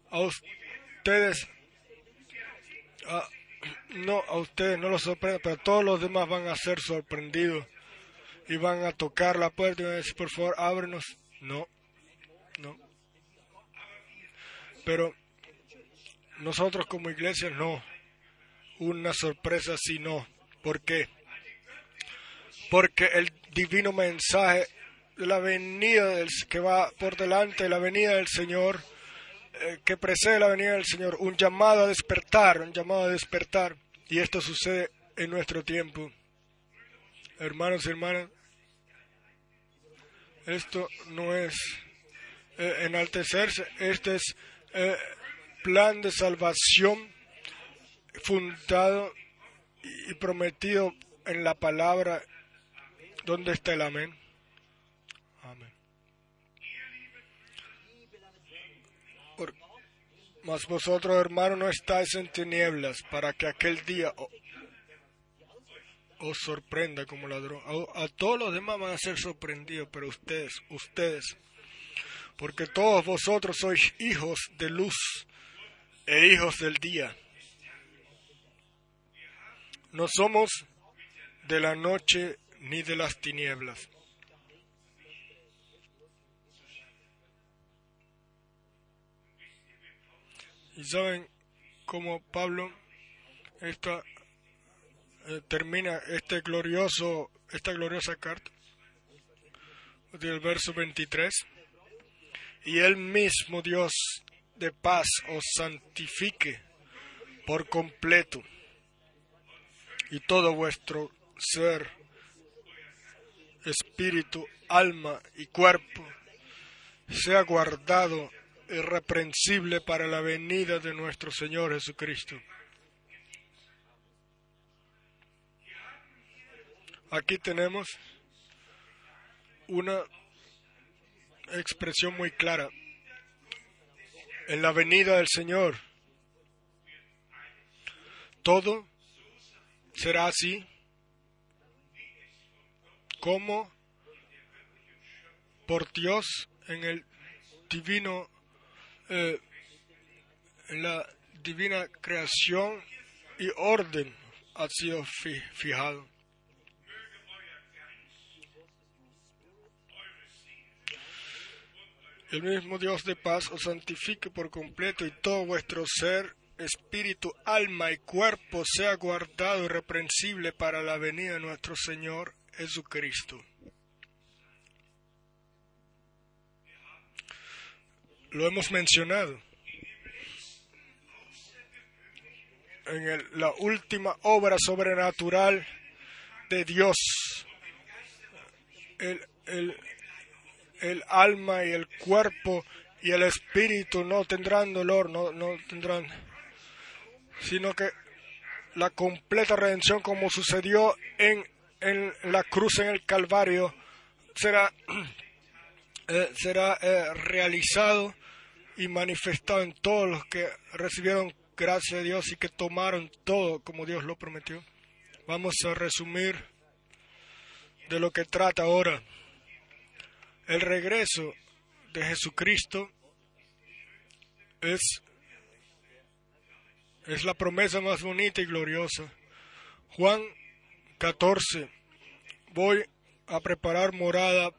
a ustedes ah, no, a ustedes no los sorprende, pero todos los demás van a ser sorprendidos y van a tocar la puerta y van a decir, por favor, ábrenos. No, no. Pero nosotros como iglesia no. Una sorpresa si no. ¿Por qué? Porque el divino mensaje de la venida del, que va por delante, la venida del Señor, que precede la venida del Señor, un llamado a despertar, un llamado a despertar. Y esto sucede en nuestro tiempo. Hermanos y hermanas, esto no es eh, enaltecerse, este es eh, plan de salvación fundado y prometido en la palabra. ¿Dónde está el? Amén. Mas vosotros, hermanos, no estáis en tinieblas para que aquel día os sorprenda como ladrón. A, todos los demás van a ser sorprendidos, pero ustedes, ustedes, porque todos vosotros sois hijos de luz e hijos del día. No somos de la noche ni de las tinieblas. Y saben cómo Pablo esta, eh, termina este glorioso, esta gloriosa carta del verso 23. Y el mismo Dios de paz os santifique por completo y todo vuestro ser, espíritu, alma y cuerpo sea guardado irreprensible para la venida de nuestro Señor Jesucristo. Aquí tenemos una expresión muy clara. En la venida del Señor, todo será así como por Dios en el divino eh, la divina creación y orden ha sido fijado. El mismo Dios de paz os santifique por completo y todo vuestro ser espíritu, alma y cuerpo sea guardado irreprensible para la venida de nuestro Señor Jesucristo. Lo hemos mencionado en la última obra sobrenatural de Dios. El, el, el alma y el cuerpo y el espíritu no tendrán dolor, no, no tendrán sino que la completa redención como sucedió en, en la cruz en el Calvario será, *clears throat* eh, será eh, realizado y manifestado en todos los que recibieron gracia de Dios y que tomaron todo como Dios lo prometió. Vamos a resumir de lo que trata ahora. El regreso de Jesucristo es es la promesa más bonita y gloriosa. Juan 14. Voy a preparar morada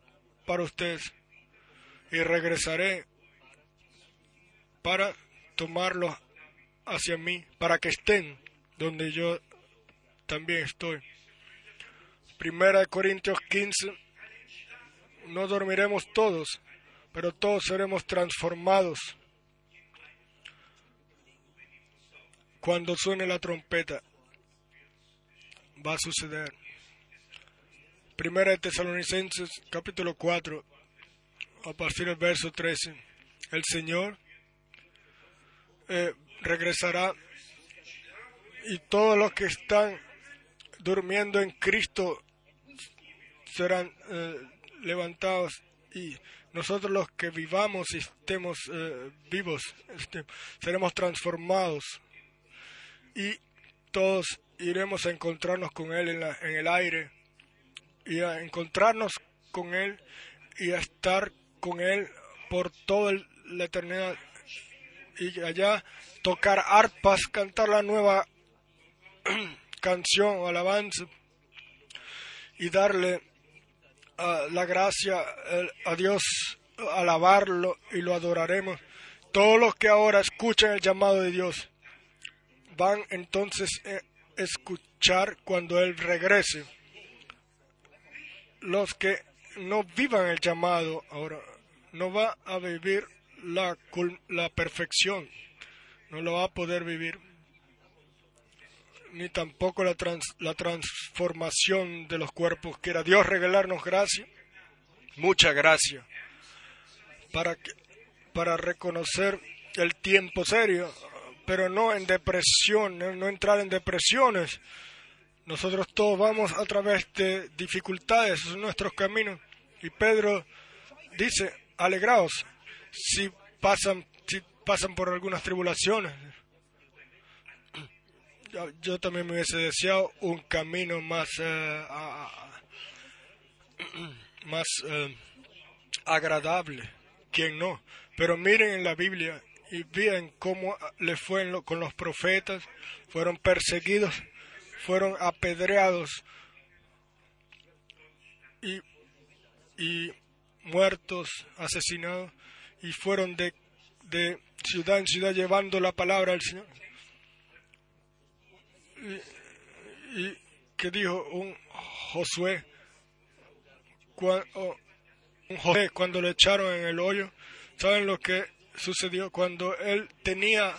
para ustedes y regresaré para tomarlos hacia mí, para que estén donde yo también estoy. Primera de Corintios 15. No dormiremos todos, pero todos seremos transformados Cuando suene la trompeta, va a suceder. Primera de Tesalonicenses, capítulo 4, a partir del verso 13. El Señor eh, regresará. Y todos los que están durmiendo en Cristo serán eh, levantados. Y nosotros los que vivamos y estemos eh, vivos este, seremos transformados. Y todos iremos a encontrarnos con Él en, en el aire. Y a encontrarnos con Él y a estar con Él por toda la eternidad y allá tocar arpas, cantar la nueva *clears throat* canción alabanza y darle ah, la gracia a Dios, alabarlo y lo adoraremos. Todos los que ahora escuchan el llamado de Dios van entonces a escuchar cuando Él regrese. Los que no vivan el llamado ahora no va a vivir la, la perfección, no lo va a poder vivir ni tampoco la, la transformación de los cuerpos. Quiera Dios regalarnos gracia, mucha gracia, para, que, para reconocer el tiempo serio, pero no en depresión, no, entrar en depresiones. Nosotros todos vamos a través de dificultades, son nuestros caminos. Y Pedro dice, alegraos si pasan, si pasan por algunas tribulaciones yo, también me hubiese deseado un camino más, eh, más eh, agradable. ¿Quién no? Pero miren en la Biblia y vean cómo le fue con los profetas. Fueron perseguidos, fueron apedreados y, y muertos, asesinados, y fueron de, de ciudad en ciudad llevando la palabra al Señor y, que dijo un Josué, un José cuando lo echaron en el hoyo, ¿saben lo que sucedió? Cuando él tenía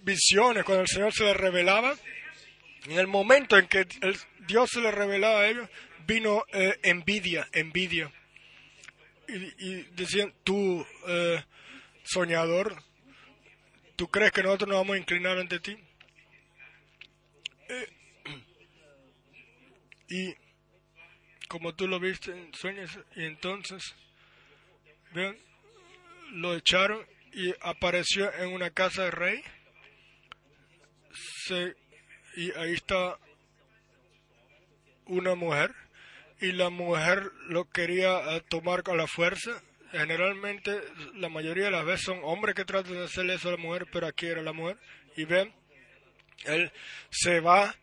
visiones, cuando el Señor se le revelaba, en el momento en que Dios se le revelaba a ellos, vino eh, envidia, envidia. Y, decían, tú, eh, soñador, ¿tú crees que nosotros nos vamos a inclinar ante ti? *clears throat* Y como tú lo viste en y entonces, vean, lo echaron y apareció en una casa de rey. y ahí está una mujer y la mujer lo quería eh, tomar con la fuerza. Generalmente, la mayoría de las veces son hombres que tratan de hacerle eso a la mujer, pero aquí era la mujer. Y ven, él se va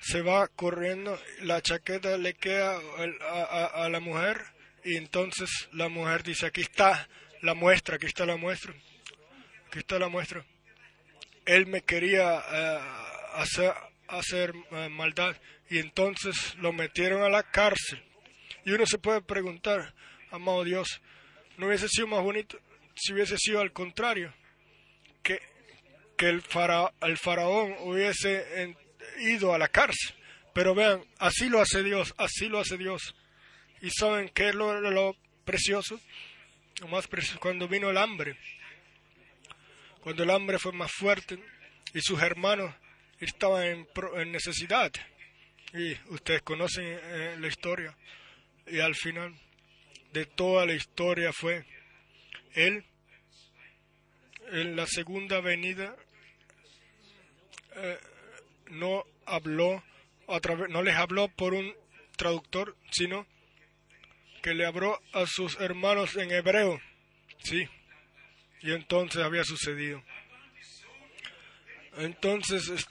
se va corriendo, la chaqueta le queda a, la mujer y entonces la mujer dice, aquí está la muestra, aquí está la muestra, aquí está la muestra. Él me quería eh, hacer, hacer eh, maldad y entonces lo metieron a la cárcel. Y uno se puede preguntar, amado Dios, ¿no hubiese sido más bonito si hubiese sido al contrario? Que, que el, el faraón hubiese ido a la cárcel. Pero vean, así lo hace Dios, así lo hace Dios. ¿Y saben qué es lo, precioso? Lo más precioso, cuando vino el hambre. Cuando el hambre fue más fuerte y sus hermanos estaban en, en necesidad. Y ustedes conocen eh, la historia. Y al final de toda la historia fue Él en la segunda venida eh, no habló a no les habló por un traductor, sino que le habló a sus hermanos en hebreo. Sí. Y entonces había sucedido. Entonces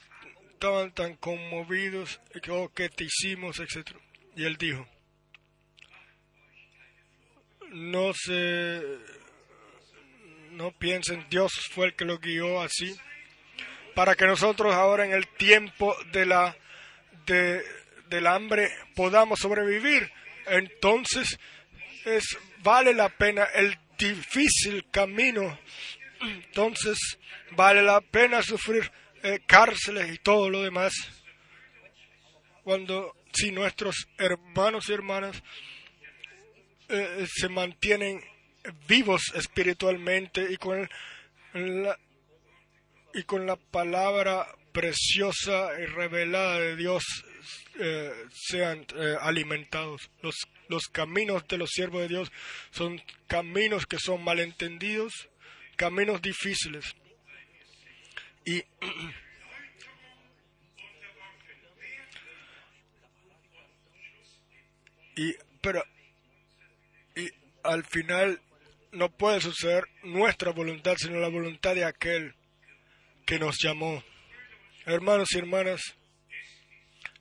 estaban tan conmovidos, que, oh, ¿qué te hicimos? etc. Y él dijo, no se, no piensen, Dios fue el que lo guió así para que nosotros ahora en el tiempo de la, de, del hambre podamos sobrevivir. Entonces es, vale la pena el difícil camino. Entonces vale la pena sufrir eh, cárceles y todo lo demás. Cuando si nuestros hermanos y hermanas eh, se mantienen vivos espiritualmente y con la, y con la palabra preciosa y revelada de Dios eh, sean alimentados. Los, los caminos de los siervos de Dios son caminos que son malentendidos, caminos difíciles. Y, y pero y al final no puede suceder nuestra voluntad, sino la voluntad de aquel que nos llamó. Hermanos y hermanas,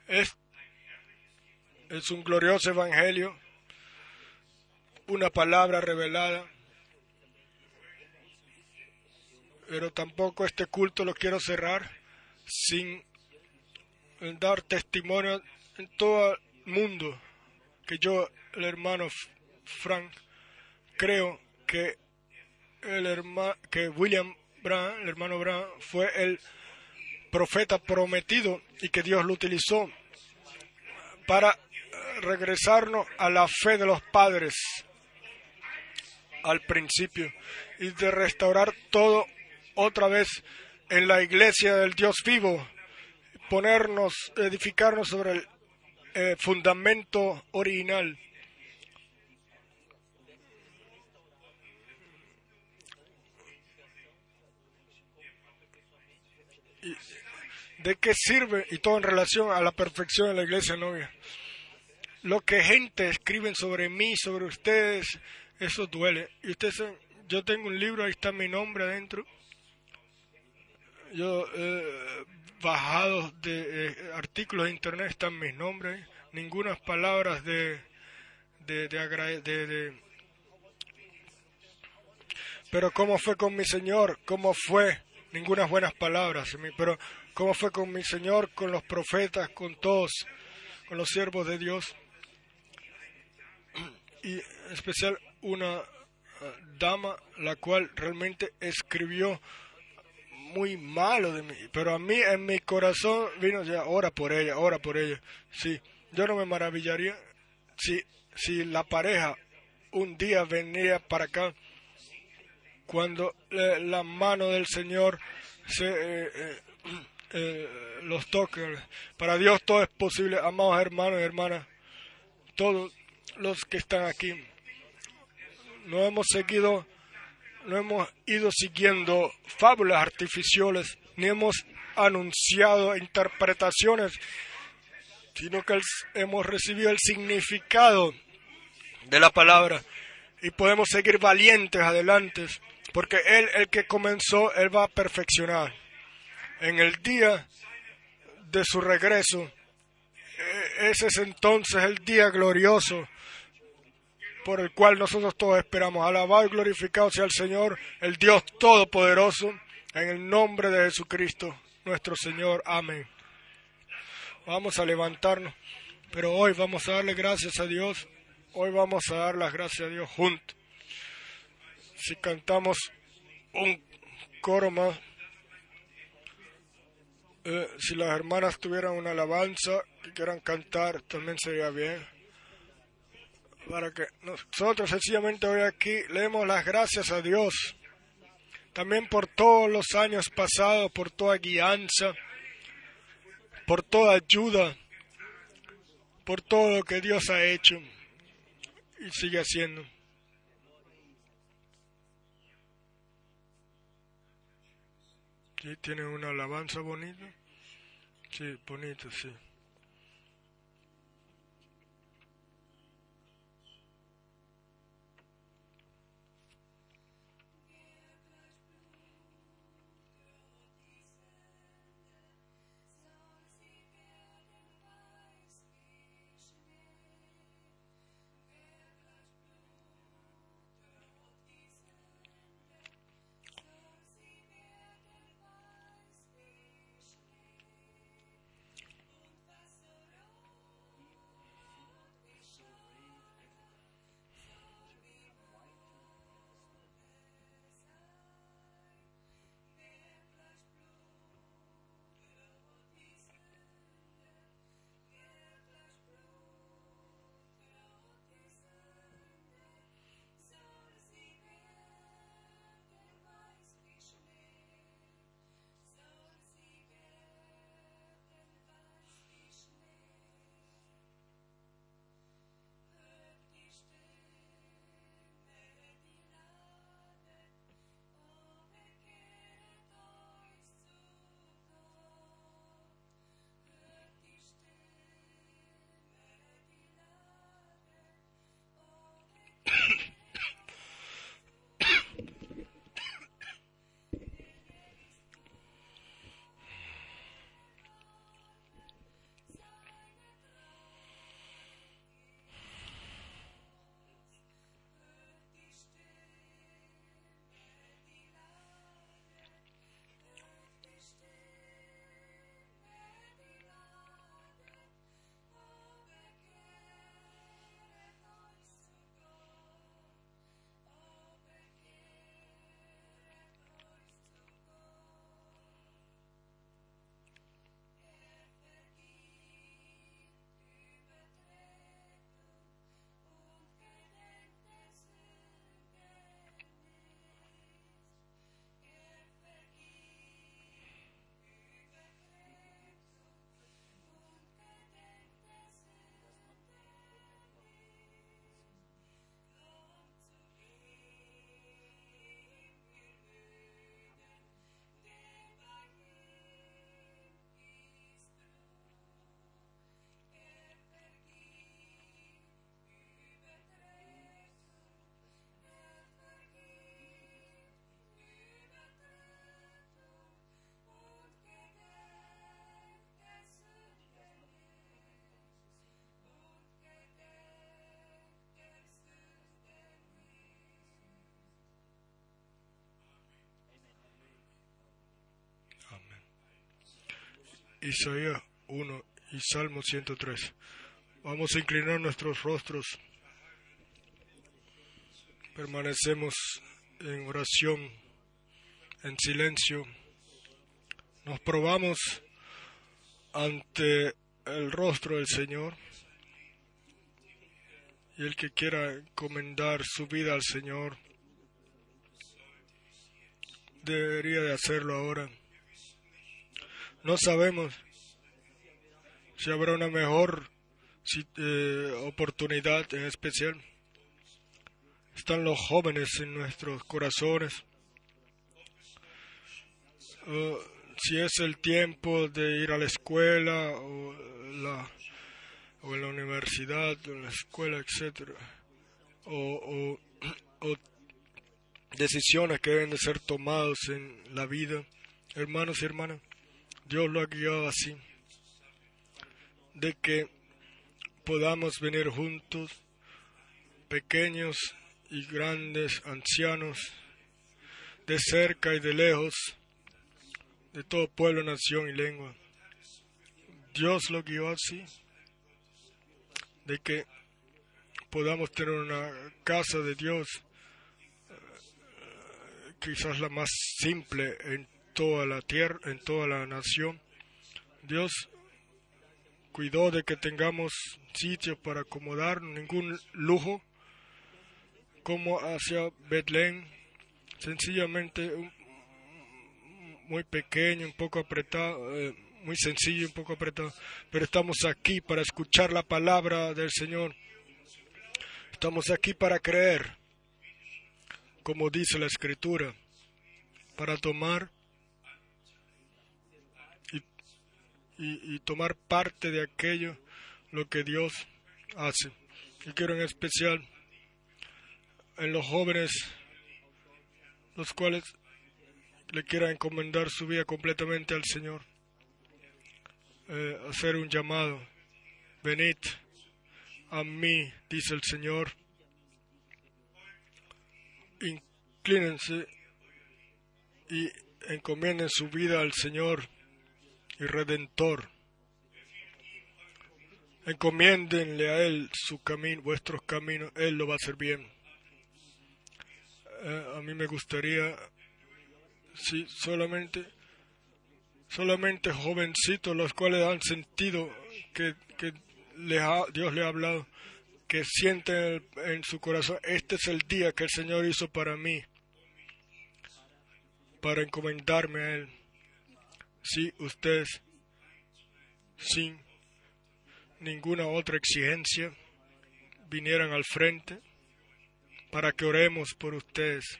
es, es un glorioso evangelio, una palabra revelada, pero tampoco este culto lo quiero cerrar sin dar testimonio en todo el mundo que yo, el hermano Frank, creo que el hermano que William Brown, el hermano Brown, fue el profeta prometido y que Dios lo utilizó para regresarnos a la fe de los padres al principio y de restaurar todo otra vez en la iglesia del Dios vivo, ponernos, edificarnos sobre el eh, fundamento original. ¿De qué sirve? Y todo en relación a la perfección de la iglesia novia. Lo que gente escriben sobre mí, sobre ustedes, eso duele. Y ustedes, yo tengo un libro, ahí está mi nombre adentro. Yo eh, bajado de eh, artículos de internet están mis nombres, ninguna palabras de de, de, de, pero cómo fue con mi Señor, cómo fue, ninguna buenas palabras, pero cómo fue con mi Señor, con los profetas, con todos, con los siervos de Dios, *clears throat* y en especial una eh, dama la cual realmente escribió muy malo de mí, pero a mí en mi corazón vino ya, ora por ella, ora por ella. Sí, yo no me maravillaría si, si la pareja un día venía para acá cuando eh, la mano del Señor se eh, eh, los toque. Para Dios todo es posible, amados hermanos y hermanas, todos los que están aquí. No hemos seguido no hemos ido siguiendo fábulas artificiales, ni hemos anunciado interpretaciones, sino que hemos recibido el significado de la palabra y podemos seguir valientes adelante, porque Él, el que comenzó, Él va a perfeccionar. En el día de su regreso, e-, ese es entonces el día glorioso por el cual nosotros todos esperamos. Alabado y glorificado sea el Señor, el Dios Todopoderoso, en el nombre de Jesucristo, nuestro Señor. Amén. Vamos a levantarnos, pero hoy vamos a darle gracias a Dios. Hoy vamos a dar las gracias a Dios juntos. Si cantamos un coro más, eh, si las hermanas tuvieran una alabanza y quieran cantar, también sería bien para que nosotros sencillamente hoy aquí leemos las gracias a Dios, también por todos los años pasados, por toda guianza, por toda ayuda, por todo lo que Dios ha hecho y sigue haciendo. ¿Sí? ¿Tiene una alabanza bonita? Sí, bonita, sí. Isaías 1 y Salmo 103. Vamos a inclinar nuestros rostros. Permanecemos en oración, en silencio. Nos probamos ante el rostro del Señor. Y el que quiera encomendar su vida al Señor, debería de hacerlo ahora. No sabemos si habrá una mejor eh, oportunidad en especial. Están los jóvenes en nuestros corazones. si es el tiempo de ir a la escuela o, la, o en la universidad o en la escuela, etc. O, *clears throat* o decisiones que deben de ser tomadas en la vida. Hermanos y hermanas, Dios lo ha guiado así, de que podamos venir juntos, pequeños y grandes, ancianos, de cerca y de lejos, de todo pueblo, nación y lengua. Dios lo guió así, de que podamos tener una casa de Dios, eh, quizás la más simple en toda la tierra, en toda la nación. Dios cuidó de que tengamos sitio para acomodar, ningún lujo, como hacia Betlén, sencillamente muy pequeño, un poco apretado, eh, muy sencillo, un poco apretado, pero estamos aquí para escuchar la palabra del Señor. Estamos aquí para creer, como dice la Escritura, para tomar y, tomar parte de aquello lo que Dios hace. Y quiero en especial en los jóvenes, los cuales le quieran encomendar su vida completamente al Señor, eh, hacer un llamado, venid a mí, dice el Señor, inclínense y encomienden su vida al Señor y redentor. Encomiéndenle a Él su camino, vuestros caminos, Él lo va a hacer bien. Eh, a mí me gustaría, si solamente, solamente jovencitos, los cuales han sentido que, que Dios le ha hablado, que sienten en su corazón, este es el día que el Señor hizo para mí, para encomendarme a Él si ustedes, sin ninguna otra exigencia, vinieran al frente para que oremos por ustedes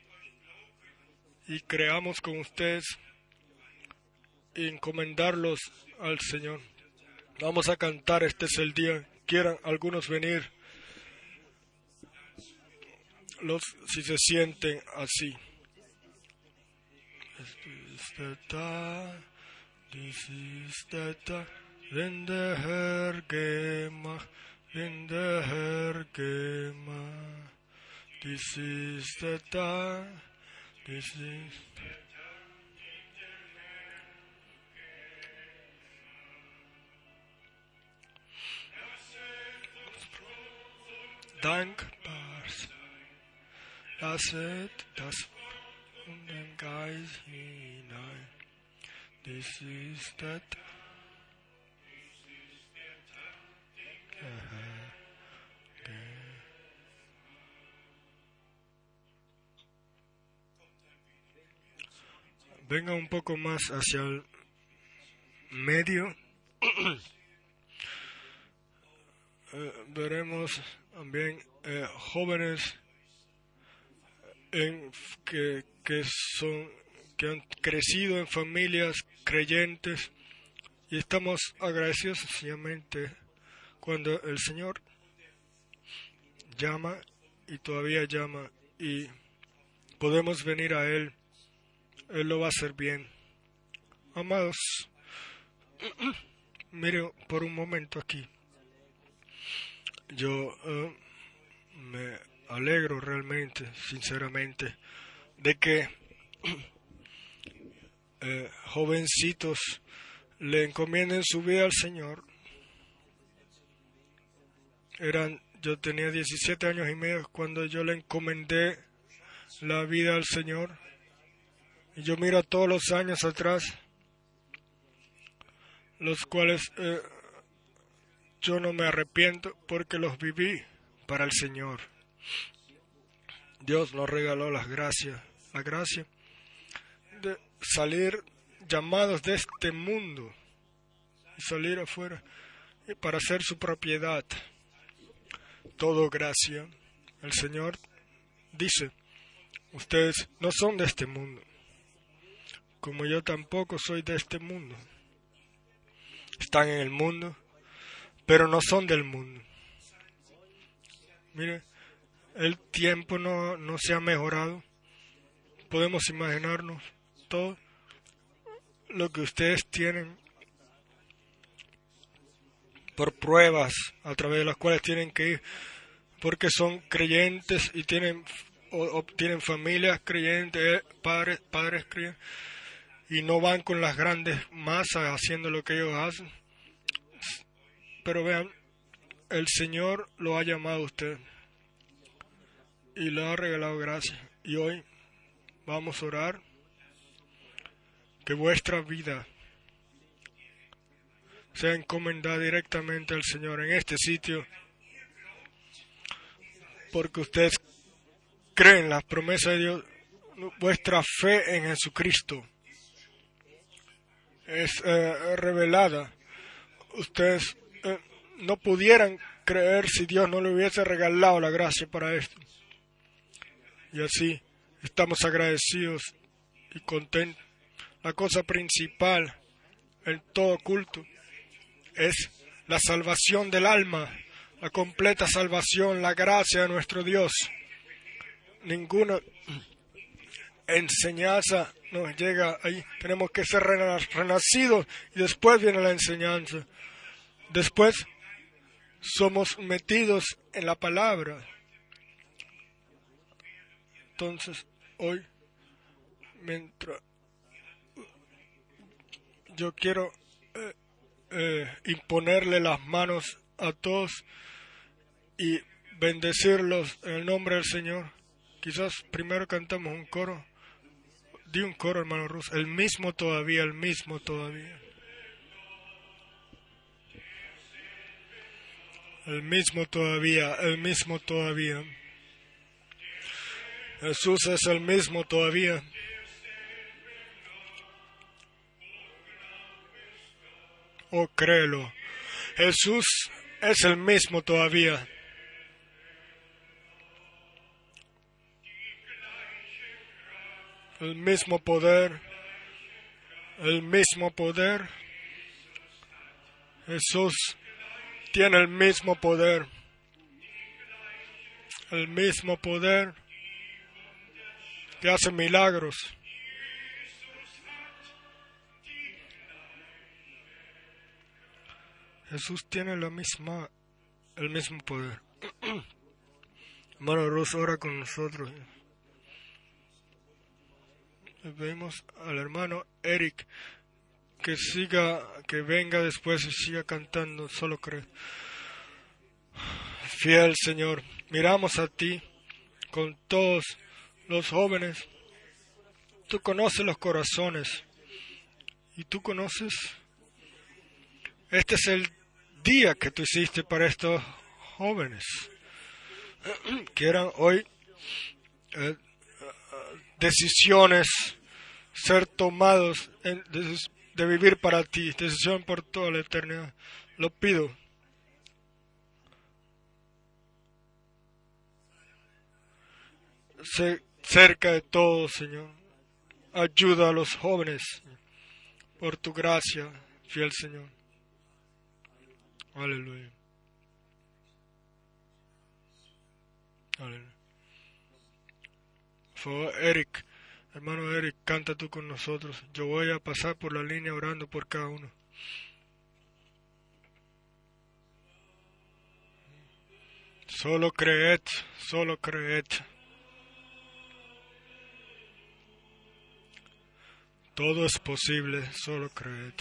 y creamos con ustedes y encomendarlos al Señor. Vamos a cantar, este es el día. Quieran algunos venir, los si se sienten así. Este Dies ist der Tag, when der Herr gemacht, when der Herr gemacht. This is the day, this is the day. dankbar sein. Lasset das Wort und den Geist hinein. This is. Venga un poco más hacia el medio. *clears throat* eh, veremos también eh, jóvenes en, que, que son que han crecido en familias creyentes y estamos agradecidos sencillamente cuando el Señor llama y todavía llama y podemos venir a Él, Él lo va a hacer bien. Amados, *clears throat* mire por un momento aquí. Yo eh, me alegro realmente, sinceramente, de que *clears throat* Eh, jovencitos le encomienden su vida al Señor. Eran, yo tenía 17 años y medio cuando yo le encomendé la vida al Señor. Y yo miro todos los años atrás, los cuales eh, yo no me arrepiento porque los viví para el Señor. Dios nos regaló las gracias, la gracia salir llamados de este mundo y salir afuera para hacer su propiedad. Todo gracia. El Señor dice, ustedes no son de este mundo, como yo tampoco soy de este mundo. Están en el mundo, pero no son del mundo. Mire, el tiempo no, no se ha mejorado. Podemos imaginarnos todo lo que ustedes tienen por pruebas a través de las cuales tienen que ir porque son creyentes y tienen o, tienen familias creyentes, eh, padres, padres creyentes y no van con las grandes masas haciendo lo que ellos hacen. Pero vean, el Señor lo ha llamado a usted y le ha regalado gracia. Y hoy vamos a orar que vuestra vida sea encomendada directamente al Señor en este sitio, porque ustedes creen las promesas de Dios, vuestra fe en Jesucristo es eh, revelada. Ustedes eh, no pudieran creer si Dios no le hubiese regalado la gracia para esto. Y así estamos agradecidos y contentos la cosa principal en todo culto es la salvación del alma, la completa salvación, la gracia de nuestro Dios. Ninguna enseñanza nos llega ahí. Tenemos que ser renacidos y después viene la enseñanza. Después somos metidos en la palabra. Entonces, hoy, mientras yo quiero eh, eh, imponerle las manos a todos y bendecirlos en el nombre del Señor. Quizás primero cantamos un coro. Di un coro, hermano Rus. El mismo todavía, el mismo todavía. El mismo todavía, el mismo todavía. Jesús es el mismo todavía. Oh, créelo. Jesús es el mismo todavía. El mismo poder. El mismo poder. Jesús tiene el mismo poder. El mismo poder que hace milagros. Jesús tiene la misma, el mismo poder. *clears throat* Hermano Rosa, ora con nosotros. Vemos al hermano Eric que siga, que venga después y siga cantando, solo cree. Fiel Señor, miramos a ti con todos los jóvenes. Tú conoces los corazones y tú conoces. Este es el día que tú hiciste para estos jóvenes. Quieran hoy eh, decisiones ser tomados de, vivir para ti, decisión por toda la eternidad. Lo pido. Sé cerca de todo, Señor. Ayuda a los jóvenes por tu gracia, fiel Señor. Aleluya. Aleluya. Por favor, Eric, hermano Eric, canta tú con nosotros. Yo voy a pasar por la línea orando por cada uno. Solo creed, solo creed. Todo es posible, solo creed.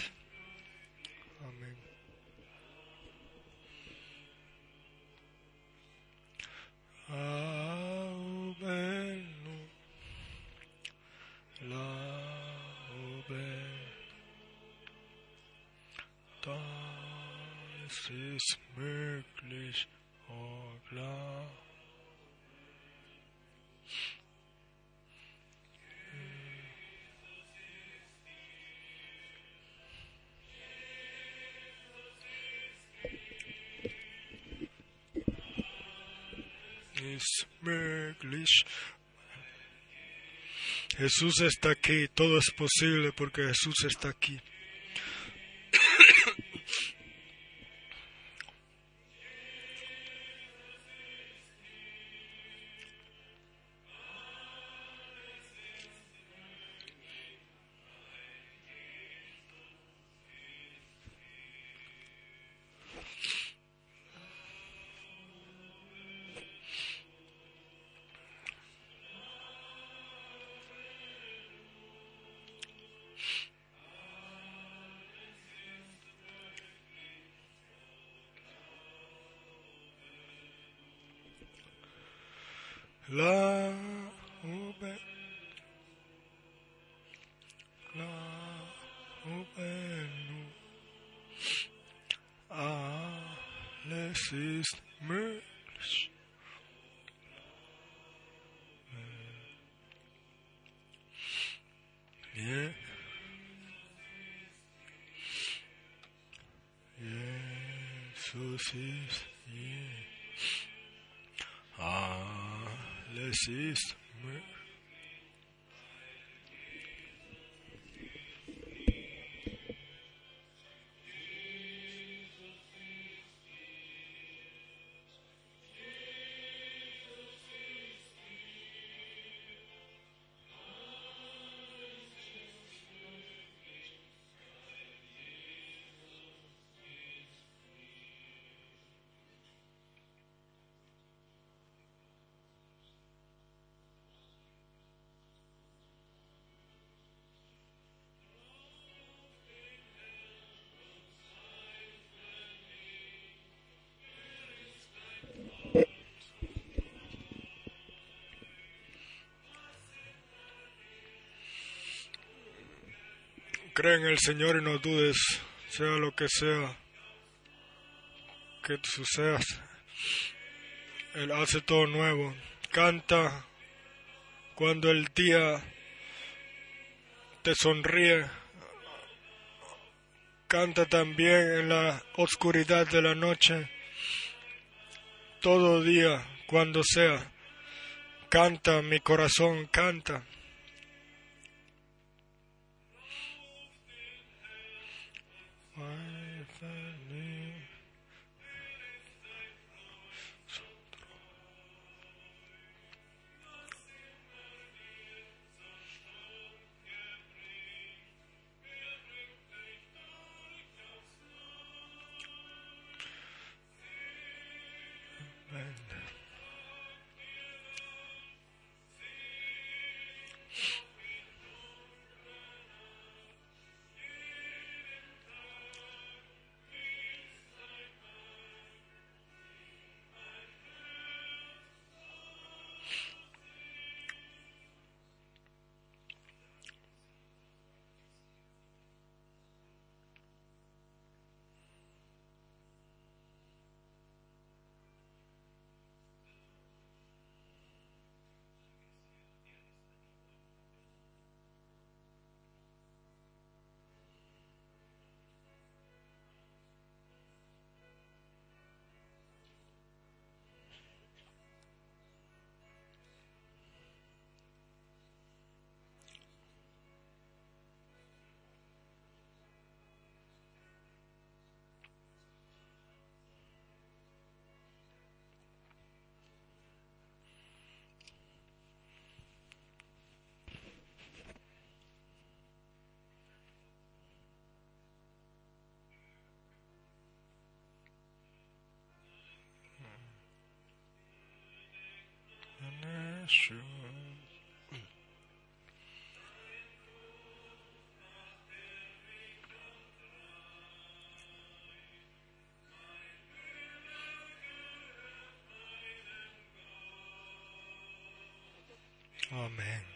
Das ist möglich, oh klar. Jesús está aquí, todo es posible porque Jesús está aquí. La ube, la ubenu, alles ist möglich. Ja. Jesus ist hier. Alles ist Cree en el Señor y no dudes, sea lo que sea que suceda. Él hace todo nuevo. Canta cuando el día te sonríe. Canta también en la oscuridad de la noche. Todo día, cuando sea. Canta, mi corazón canta. assurance. Amen.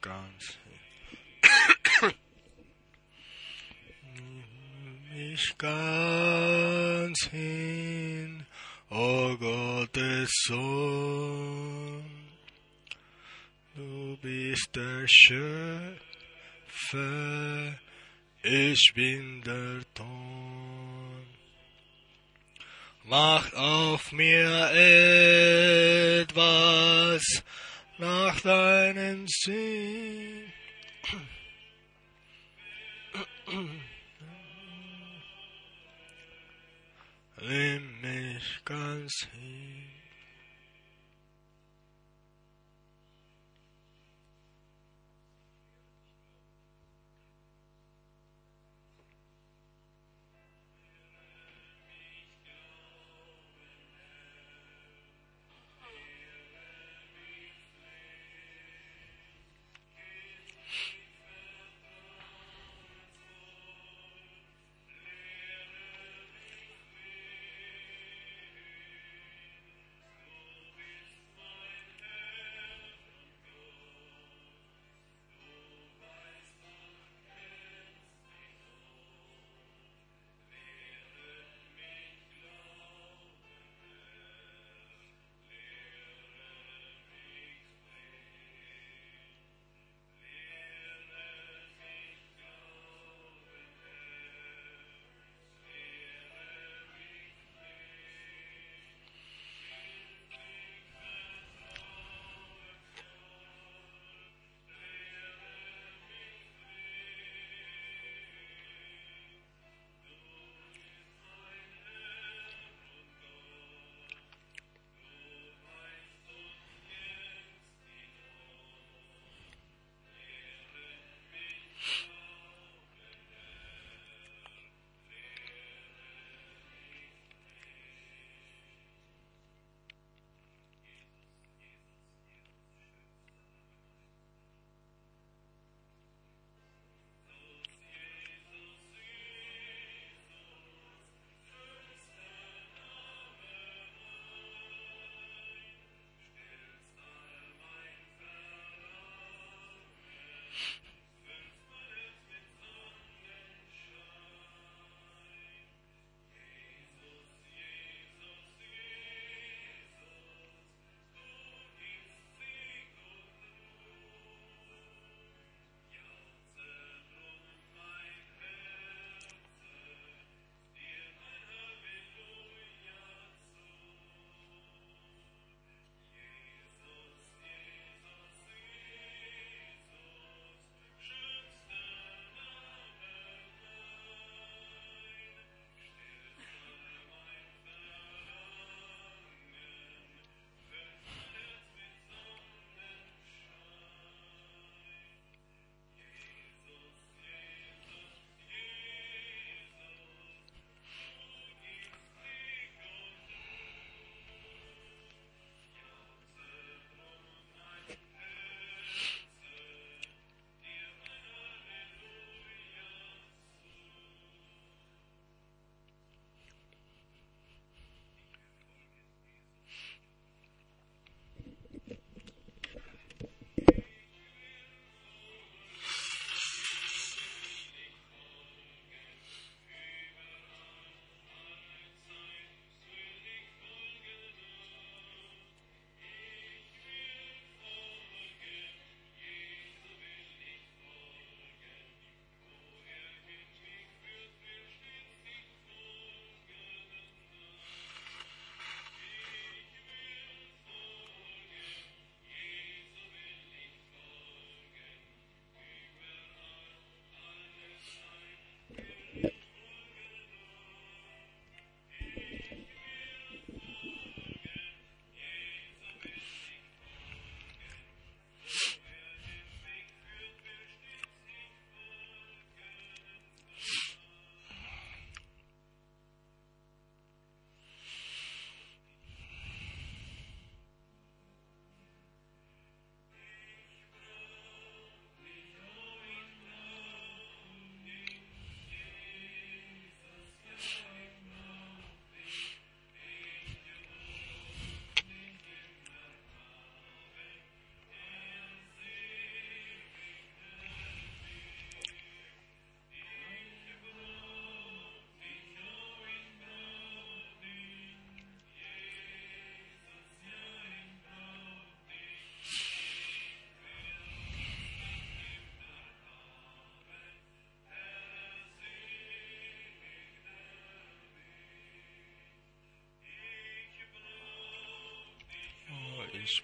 Ganz. mich ganz hin, o Gottes Sohn. Du bist der Schöpfer, ich bin der Ton. Macht auf mir etwas Hans.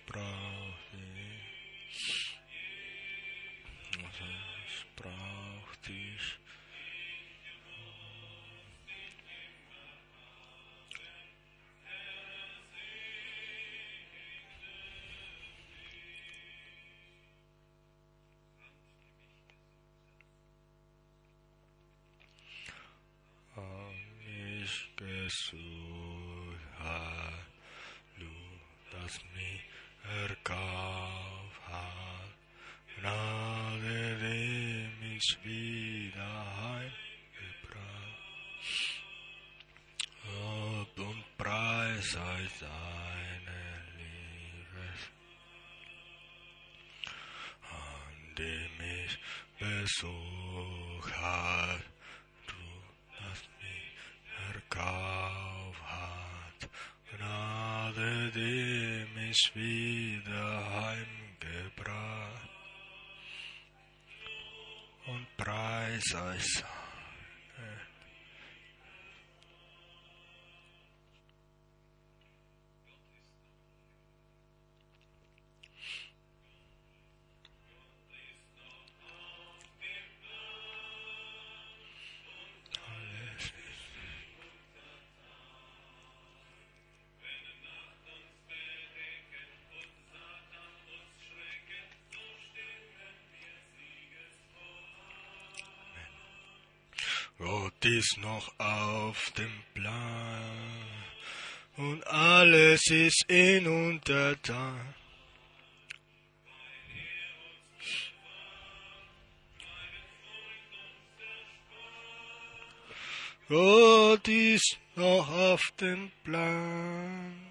braucht ich, Was braucht dich. mich gesucht hat, nur mich mich wieder heimgebracht. Lob und Preis sei seine Liebe, an dem ich besucht hat, du hast mich erkauft hat, Gnade, die mich wieder heimgebracht. size. Ist noch auf dem Plan und alles ist in Untertan. Gott ist noch auf dem Plan.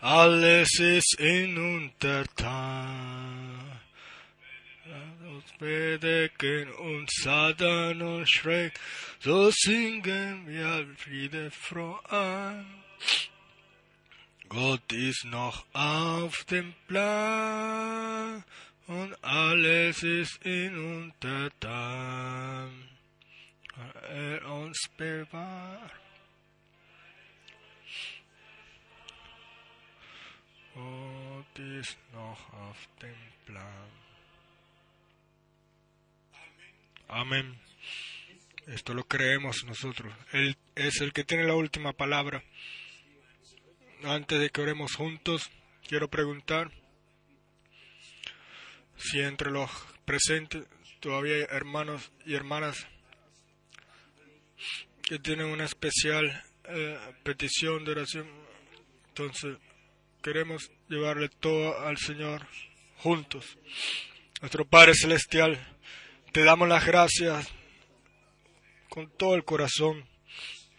Alles ist in Untertan. Bedecken und Satan und Schreck, so singen wir Friede froh an. Gott ist noch auf dem Plan und alles ist in Untertan. Er uns bewahrt. Gott ist noch auf dem Plan. Amén. Esto lo creemos nosotros. Él es el que tiene la última palabra. Antes de que oremos juntos, quiero preguntar si entre los presentes todavía hay hermanos y hermanas que tienen una especial eh, petición de oración. Entonces, queremos llevarle todo al Señor juntos. Nuestro Padre Celestial, te damos las gracias con todo el corazón,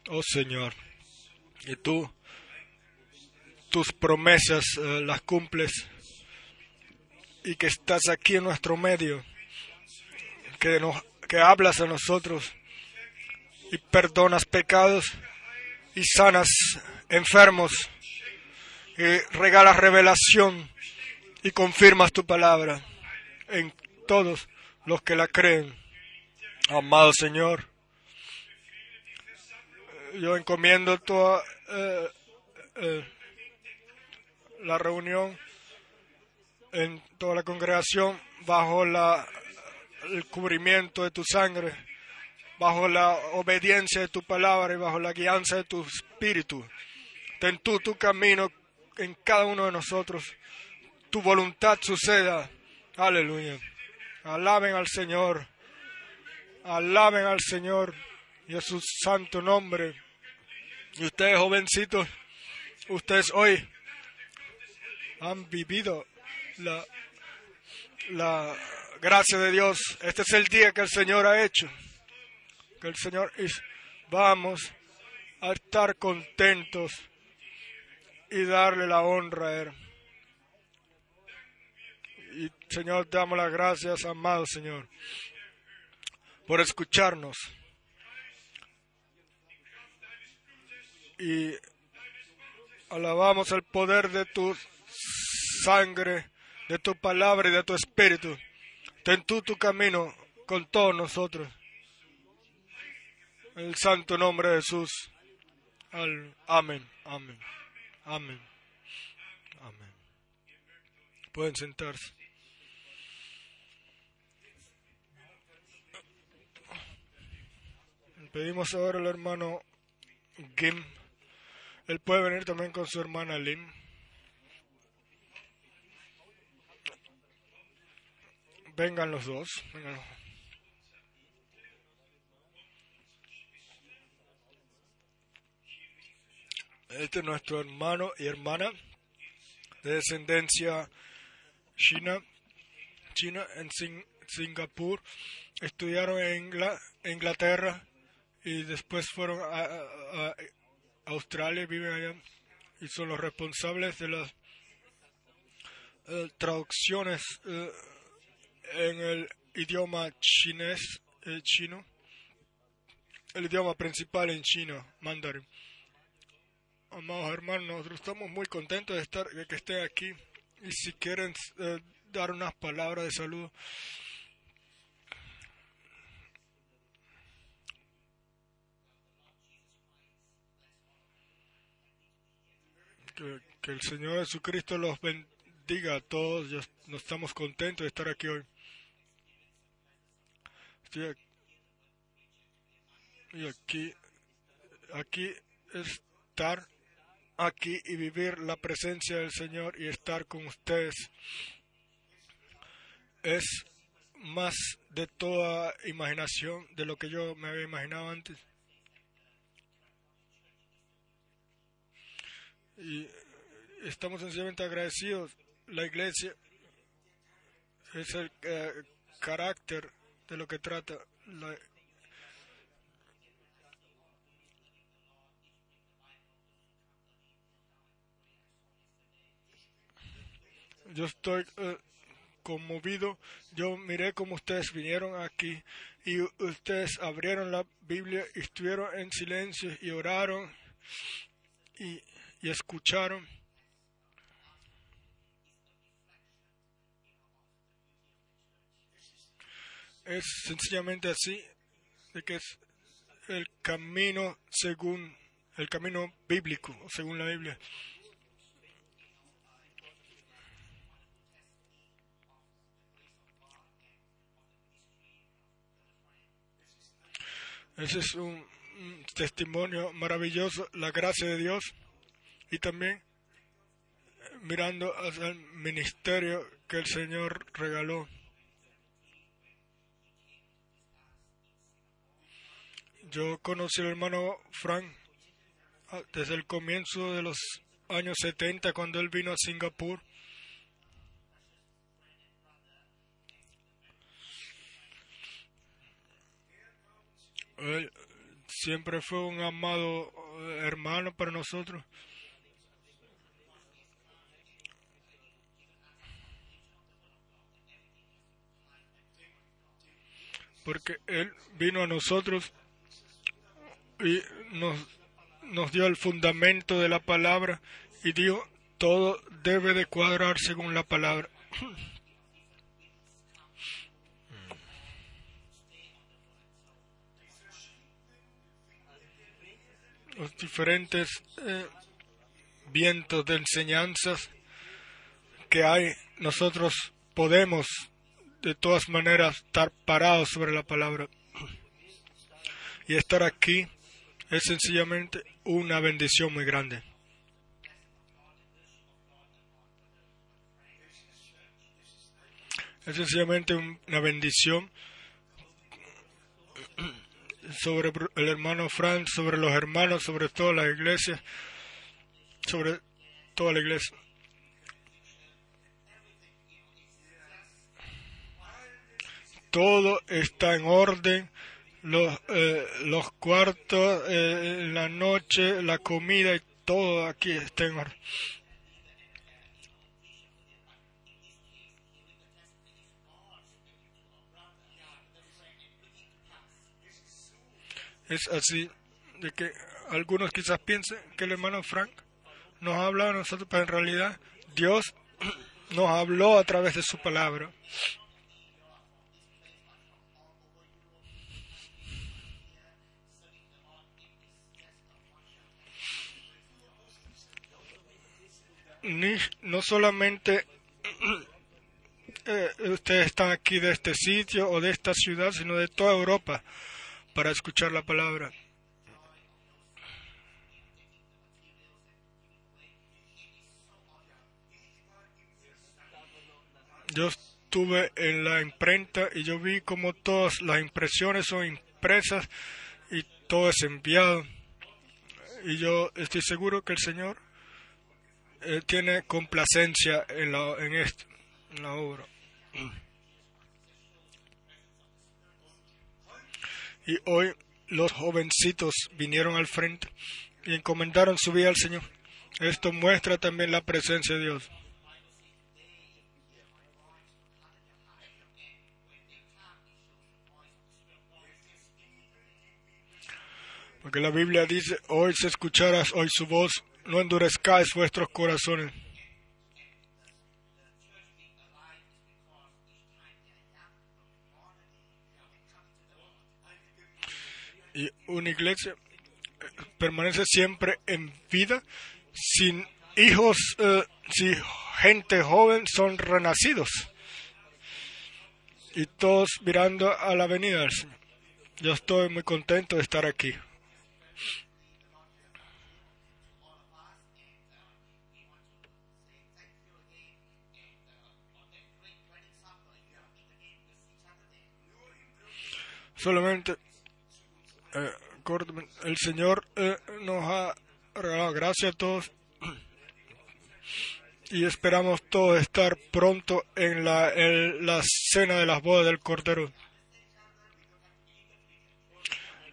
oh Señor. Y tú, tus promesas eh, las cumples y que estás aquí en nuestro medio, que, nos, que hablas a nosotros y perdonas pecados y sanas enfermos y regalas revelación y confirmas tu palabra en todos los que la creen. Amado Señor, yo encomiendo toda eh, eh, la reunión en toda la congregación bajo el cubrimiento de tu sangre, bajo la obediencia de tu palabra y bajo la guianza de tu espíritu. Ten tú tu camino en cada uno de nosotros. Tu voluntad suceda. Aleluya. Alaben al Señor. Alaben al Señor y a su santo nombre. Y ustedes, jovencitos, ustedes hoy han vivido la, la gracia de Dios. Este es el día que el Señor ha hecho. Que el Señor es. Vamos a estar contentos y darle la honra a Él. Señor, te damos las gracias, amado Señor, por escucharnos. Y alabamos el poder de tu sangre, de tu palabra y de tu espíritu. Ten tú tu camino con todos nosotros. En el santo nombre de Jesús. amén, amén, amén, amén. Pueden sentarse. Pedimos ahora al hermano Gim. Él puede venir también con su hermana Lim. Vengan los dos. Vengan. Este es nuestro hermano y hermana de descendencia china, china en Singapur. Estudiaron en Inglaterra y después fueron a, Australia, viven allá y son los responsables de las eh, traducciones eh, en el idioma chinés, eh, chino, el idioma principal en China, mandarín. Amados hermanos, nosotros estamos muy contentos de estar, de que estén aquí y si quieren dar unas palabras de saludo. Que, el Señor Jesucristo los bendiga a todos. Ya no estamos contentos de estar aquí hoy. y aquí, aquí estar aquí y vivir la presencia del Señor y estar con ustedes es más de toda imaginación de lo que yo me había imaginado antes. Y estamos sencillamente agradecidos. La iglesia es el eh, carácter de lo que trata. yo estoy eh, conmovido. Yo miré como ustedes vinieron aquí y ustedes abrieron la Biblia y estuvieron en silencio y oraron y y escucharon. Es sencillamente así, de que es el camino según el camino bíblico, según la Biblia. Ese es un testimonio maravilloso, la gracia de Dios y también eh, mirando hacia el ministerio que el Señor regaló. Yo conocí al hermano Frank ah, desde el comienzo de los años 70 cuando él vino a Singapur. Él siempre fue un amado eh, hermano para nosotros. Porque Él vino a nosotros y nos, nos dio el fundamento de la palabra y dijo, todo debe de cuadrar según la palabra. *clears throat* Los diferentes eh, vientos de enseñanzas que hay, nosotros podemos de todas maneras estar parados sobre la palabra. Y estar aquí es sencillamente una bendición muy grande. Es sencillamente una bendición sobre el hermano Frank, sobre los hermanos, sobre toda la iglesia, sobre toda la iglesia. Todo está en orden, los, eh, cuartos, eh, la noche, la comida y todo aquí está en orden. Es así de que algunos quizás piensen que el hermano Frank nos ha hablado a nosotros, pero en realidad Dios *clears throat* nos habló a través de su palabra. No solamente eh, ustedes están aquí de este sitio o de esta ciudad, sino de toda Europa para escuchar la palabra. Yo estuve en la imprenta y yo vi como todas las impresiones son impresas y todo es enviado. Y yo estoy seguro que el Señor tiene complacencia en, la, en esto, en la obra. Y hoy los jovencitos vinieron al frente y encomendaron su vida al Señor. Esto muestra también la presencia de Dios. Porque la Biblia dice, hoy se escucharás hoy su voz, no endurezcáis vuestros corazones. Y una iglesia eh, permanece siempre en vida sin hijos, eh, si gente joven son renacidos. Y todos mirando a la venida del Señor. Yo estoy muy contento de estar aquí. Solamente eh, el Señor eh, nos ha regalado gracias a todos y esperamos todos estar pronto en la, en la cena de las bodas del Cordero.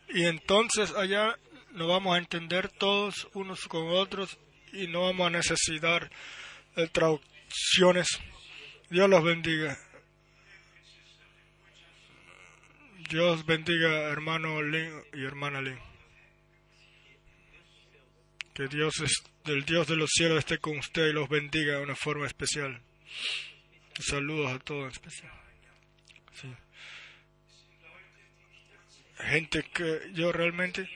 Y entonces allá nos vamos a entender todos unos con otros y no vamos a necesitar de traducciones. Dios los bendiga. Dios bendiga hermano Lin y hermana Lin. Que Dios del Dios de los cielos esté con usted y los bendiga de una forma especial. Saludos a todos especial. Gente que yo realmente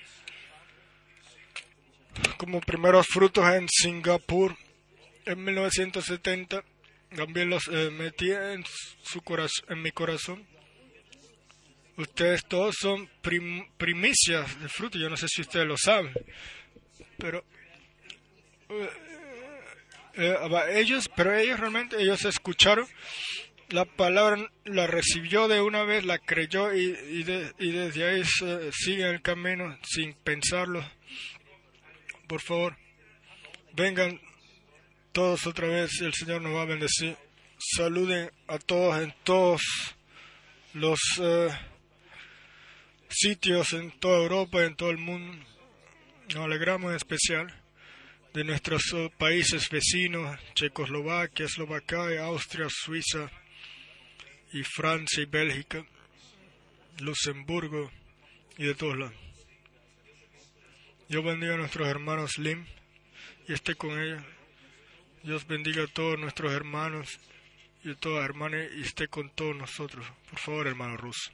como primeros frutos en Singapur en 1970 también los eh, metí en su corazón en mi corazón Ustedes todos son primicias de fruto. Yo no sé si ustedes lo saben. Pero eh, eh, ellos, pero ellos realmente, ellos escucharon la palabra, la recibió de una vez, la creyó y, y, desde ahí siguen el camino sin pensarlo. Por favor, vengan todos otra vez y el Señor nos va a bendecir. Saluden a todos en todos los... Eh, sitios en toda Europa, en todo el mundo. Nos alegramos en especial de nuestros eh, países vecinos, Checoslovaquia, Eslovaquia, Austria, Suiza y Francia y Bélgica, Luxemburgo y de todos lados. Dios bendiga a nuestros hermanos Lim y esté con ellos. Dios bendiga a todos nuestros hermanos y a todas hermanas y esté con todos nosotros. Por favor, hermano Russo.